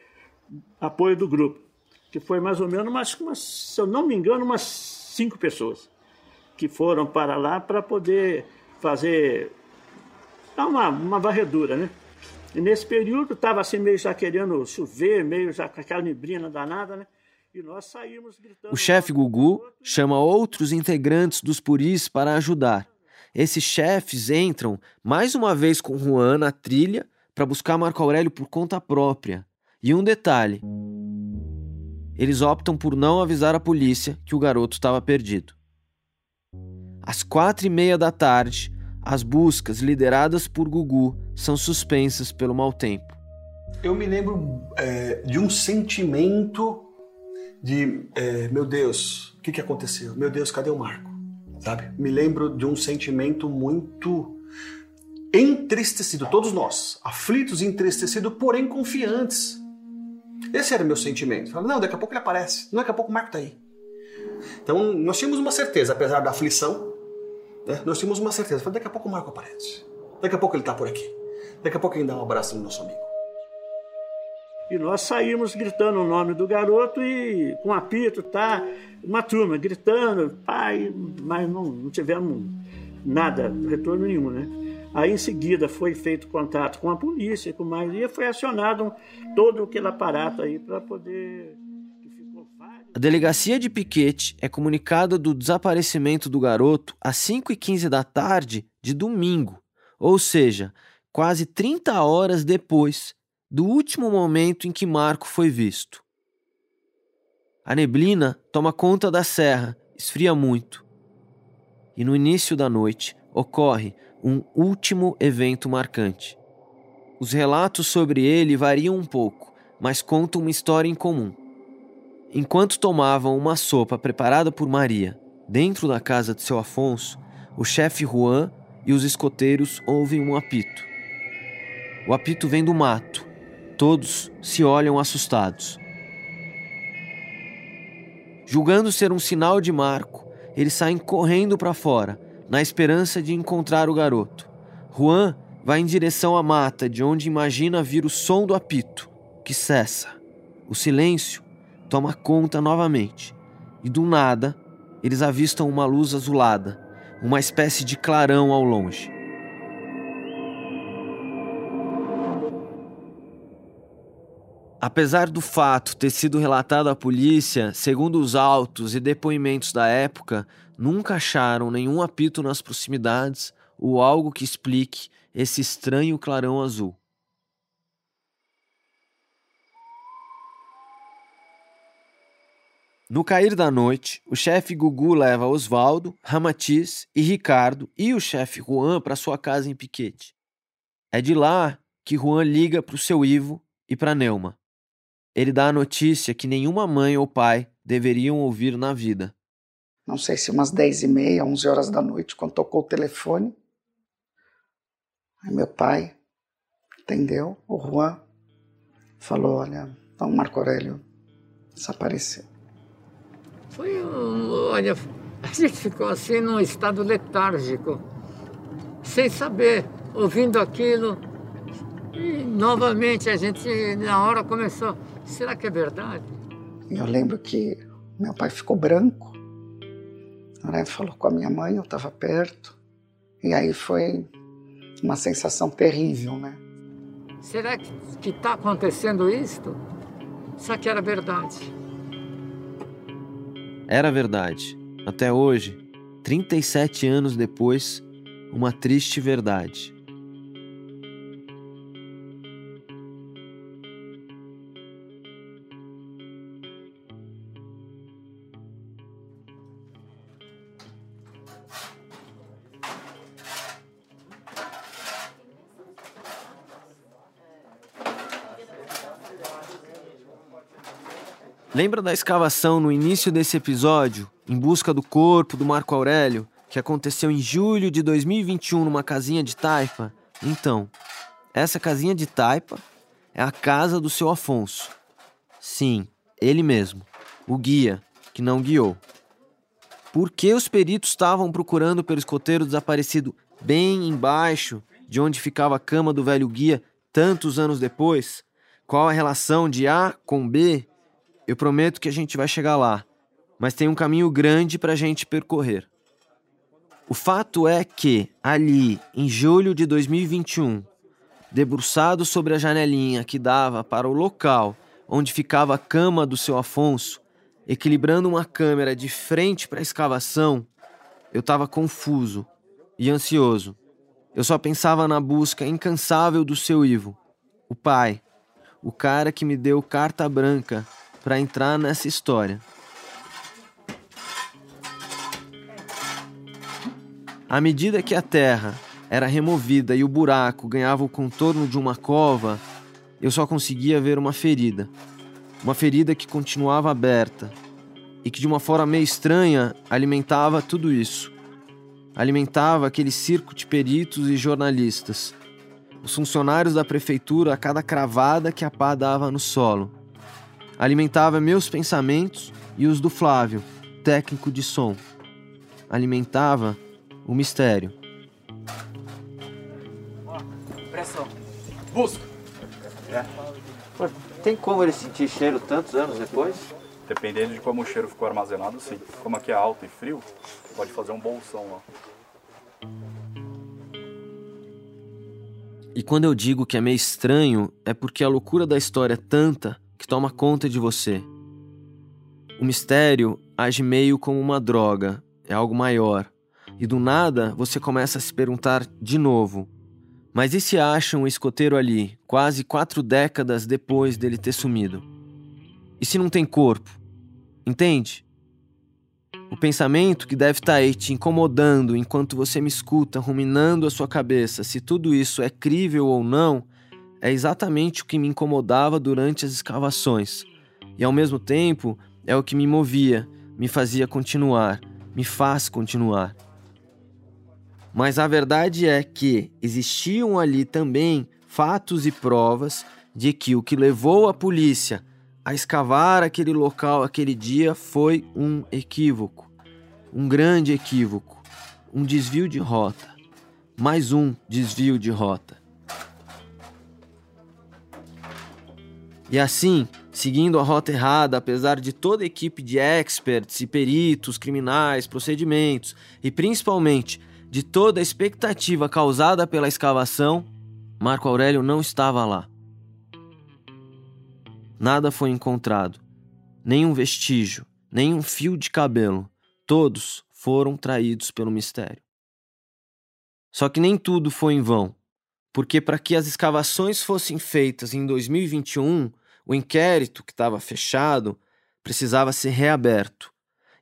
Speaker 10: apoio do grupo, que foi mais ou menos, umas, umas, se eu não me engano, umas cinco pessoas que foram para lá para poder fazer uma, uma varredura, né? E nesse período estava assim meio já querendo chover, meio já com aquela neblina danada, né? E nós saímos gritando.
Speaker 2: O chefe Gugu chama outros integrantes dos Puris para ajudar. Esses chefes entram mais uma vez com Juan na trilha para buscar Marco Aurélio por conta própria. E um detalhe: eles optam por não avisar a polícia que o garoto estava perdido. Às quatro e meia da tarde, as buscas lideradas por Gugu são suspensas pelo mau tempo.
Speaker 9: Eu me lembro é, de um sentimento de, é, meu Deus, o que, que aconteceu? Meu Deus, cadê o Marco? Sabe? Me lembro de um sentimento muito entristecido, todos nós, aflitos e entristecidos, porém confiantes. Esse era o meu sentimento. Falei, não, daqui a pouco ele aparece, daqui a pouco o Marco está aí. Então, nós tínhamos uma certeza, apesar da aflição, né? Nós tínhamos uma certeza. Daqui a pouco o Marco aparece. Daqui a pouco ele está por aqui. Daqui a pouco ele dá um abraço no nosso amigo.
Speaker 10: E nós saímos gritando o nome do garoto e com apito, tá? Uma turma gritando, pai, mas não, não tivemos nada, retorno nenhum, né? Aí em seguida foi feito contato com a polícia, com mais, e foi acionado todo aquele aparato aí para poder
Speaker 2: a delegacia de Piquete é comunicada do desaparecimento do garoto às 5h15 da tarde de domingo, ou seja, quase 30 horas depois do último momento em que Marco foi visto. A neblina toma conta da serra, esfria muito. E no início da noite ocorre um último evento marcante. Os relatos sobre ele variam um pouco, mas contam uma história em comum. Enquanto tomavam uma sopa preparada por Maria dentro da casa de seu Afonso, o chefe Juan e os escoteiros ouvem um apito. O apito vem do mato. Todos se olham assustados. Julgando ser um sinal de Marco, eles saem correndo para fora, na esperança de encontrar o garoto. Juan vai em direção à mata, de onde imagina vir o som do apito, que cessa. O silêncio toma conta novamente, e do nada eles avistam uma luz azulada, uma espécie de clarão ao longe. Apesar do fato ter sido relatado à polícia, segundo os autos e depoimentos da época, nunca acharam nenhum apito nas proximidades ou algo que explique esse estranho clarão azul. No cair da noite, o chefe Gugu leva Osvaldo, Ramatiz e Ricardo e o chefe Juan para sua casa em Piquete. É de lá que Juan liga para o seu Ivo e para Neuma. Ele dá a notícia que nenhuma mãe ou pai deveriam ouvir na vida.
Speaker 5: Não sei se umas 10 e meia, 11 horas da noite, quando tocou o telefone. Aí meu pai entendeu, o Juan falou, olha, então Marco Aurélio desapareceu.
Speaker 4: Foi, olha, a gente ficou assim num estado letárgico, sem saber, ouvindo aquilo. E novamente a gente, na hora, começou Será que é verdade?
Speaker 5: Eu lembro que meu pai ficou branco. Né? Falou com a minha mãe, eu estava perto. E aí foi uma sensação terrível, né?
Speaker 4: Será que está acontecendo isto? Será que era verdade?
Speaker 2: Era verdade. Até hoje, 37 anos depois, uma triste verdade. Lembra da escavação no início desse episódio, em busca do corpo do Marco Aurélio, que aconteceu em julho de 2021 numa casinha de taipa? Então, essa casinha de taipa é a casa do seu Afonso. Sim, ele mesmo, o guia, que não guiou. Por que os peritos estavam procurando pelo escoteiro desaparecido bem embaixo de onde ficava a cama do velho guia tantos anos depois? Qual a relação de A com B eu prometo que a gente vai chegar lá, mas tem um caminho grande para a gente percorrer. O fato é que, ali, em julho de 2021, debruçado sobre a janelinha que dava para o local onde ficava a cama do seu Afonso, equilibrando uma câmera de frente para a escavação, eu estava confuso e ansioso. Eu só pensava na busca incansável do seu Ivo, o pai, o cara que me deu carta branca para entrar nessa história. À medida que a terra era removida e o buraco ganhava o contorno de uma cova, eu só conseguia ver uma ferida. Uma ferida que continuava aberta e que, de uma forma meio estranha, alimentava tudo isso. Alimentava aquele circo de peritos e jornalistas, os funcionários da prefeitura a cada cravada que a pá dava no solo Alimentava meus pensamentos e os do Flávio, técnico de som. Alimentava o mistério.
Speaker 6: Pressão. Busca.
Speaker 2: É. Tem como ele sentir cheiro tantos anos depois?
Speaker 11: Dependendo de como o cheiro ficou armazenado, sim. Como aqui é alto e frio, pode fazer um bolsão lá.
Speaker 2: E quando eu digo que é meio estranho, é porque a loucura da história é tanta que toma conta de você. O mistério age meio como uma droga, é algo maior. E do nada você começa a se perguntar de novo: mas e se acham um escoteiro ali, quase quatro décadas depois dele ter sumido? E se não tem corpo? Entende? O pensamento que deve estar tá aí te incomodando enquanto você me escuta ruminando a sua cabeça se tudo isso é crível ou não é exatamente o que me incomodava durante as escavações. E ao mesmo tempo, é o que me movia, me fazia continuar, me faz continuar. Mas a verdade é que existiam ali também fatos e provas de que o que levou a polícia a escavar aquele local aquele dia foi um equívoco, um grande equívoco, um desvio de rota, mais um desvio de rota. E assim, seguindo a rota errada, apesar de toda a equipe de experts e peritos, criminais, procedimentos e principalmente de toda a expectativa causada pela escavação, Marco Aurélio não estava lá. Nada foi encontrado, nenhum vestígio, nenhum fio de cabelo. Todos foram traídos pelo mistério. Só que nem tudo foi em vão, porque para que as escavações fossem feitas em 2021, o inquérito que estava fechado precisava ser reaberto.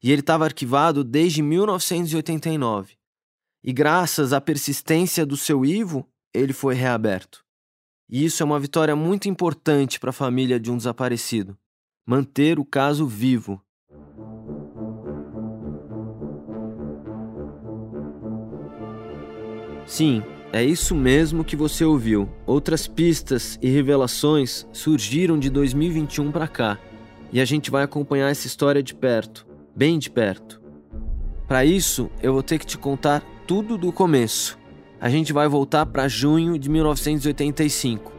Speaker 2: E ele estava arquivado desde 1989 e graças à persistência do seu Ivo, ele foi reaberto. E isso é uma vitória muito importante para a família de um desaparecido manter o caso vivo. Sim, é isso mesmo que você ouviu. Outras pistas e revelações surgiram de 2021 para cá, e a gente vai acompanhar essa história de perto, bem de perto. Para isso, eu vou ter que te contar tudo do começo. A gente vai voltar para junho de 1985,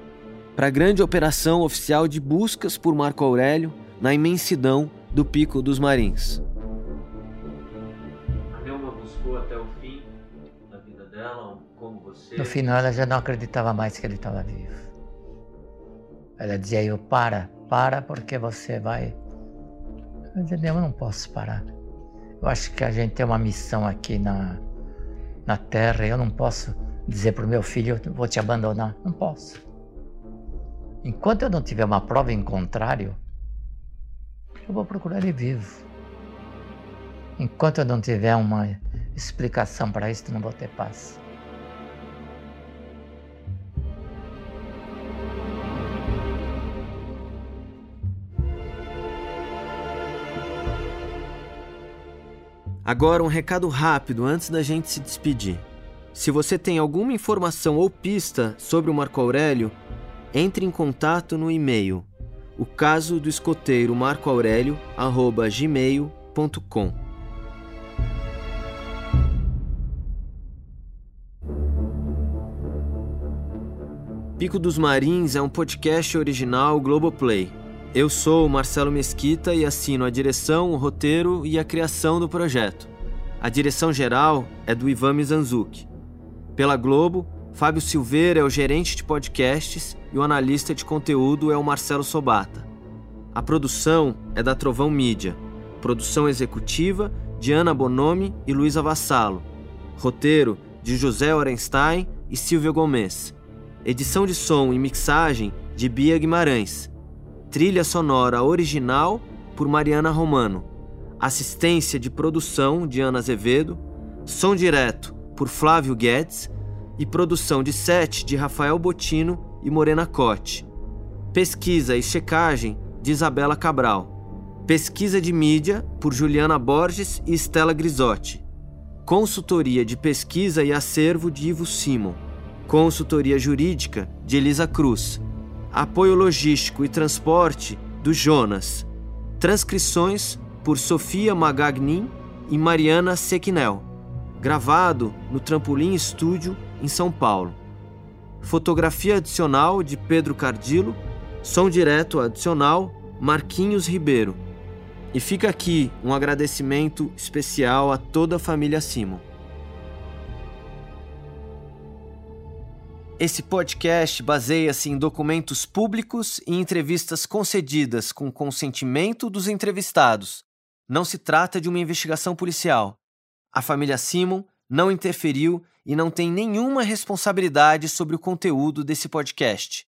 Speaker 2: para a grande operação oficial de buscas por Marco Aurélio na imensidão do Pico dos Marins.
Speaker 4: No final, ela já não acreditava mais que ele estava vivo. Ela dizia: Eu para, para, porque você vai. Eu dizia: Eu não posso parar. Eu acho que a gente tem uma missão aqui na, na terra. Eu não posso dizer para o meu filho, eu vou te abandonar. Não posso. Enquanto eu não tiver uma prova em contrário, eu vou procurar ele vivo. Enquanto eu não tiver uma explicação para isso, não vou ter paz.
Speaker 2: Agora um recado rápido antes da gente se despedir. Se você tem alguma informação ou pista sobre o Marco Aurélio, entre em contato no e-mail o caso do escoteiro Marco Aurélio gmail.com. Pico dos Marins é um podcast original Globoplay. Eu sou o Marcelo Mesquita e assino a direção, o roteiro e a criação do projeto. A direção geral é do Ivan Mizanzuki. Pela Globo, Fábio Silveira é o gerente de podcasts e o analista de conteúdo é o Marcelo Sobata. A produção é da Trovão Mídia. Produção executiva de Ana Bonomi e Luísa Vassalo. Roteiro de José Orenstein e Silvio Gomes. Edição de som e mixagem de Bia Guimarães. Trilha sonora original por Mariana Romano. Assistência de produção de Ana Azevedo. Som direto por Flávio Guedes. E produção de set de Rafael Botino e Morena Cote. Pesquisa e checagem de Isabela Cabral. Pesquisa de mídia por Juliana Borges e Stella Grisotti. Consultoria de pesquisa e acervo de Ivo Simon. Consultoria jurídica de Elisa Cruz Apoio logístico e transporte do Jonas. Transcrições por Sofia Magagnin e Mariana Sequinel. Gravado no Trampolim Estúdio, em São Paulo. Fotografia adicional de Pedro Cardilo. Som direto adicional Marquinhos Ribeiro. E fica aqui um agradecimento especial a toda a família Simon. Esse podcast baseia-se em documentos públicos e entrevistas concedidas com consentimento dos entrevistados. Não se trata de uma investigação policial. A família Simon não interferiu e não tem nenhuma responsabilidade sobre o conteúdo desse podcast.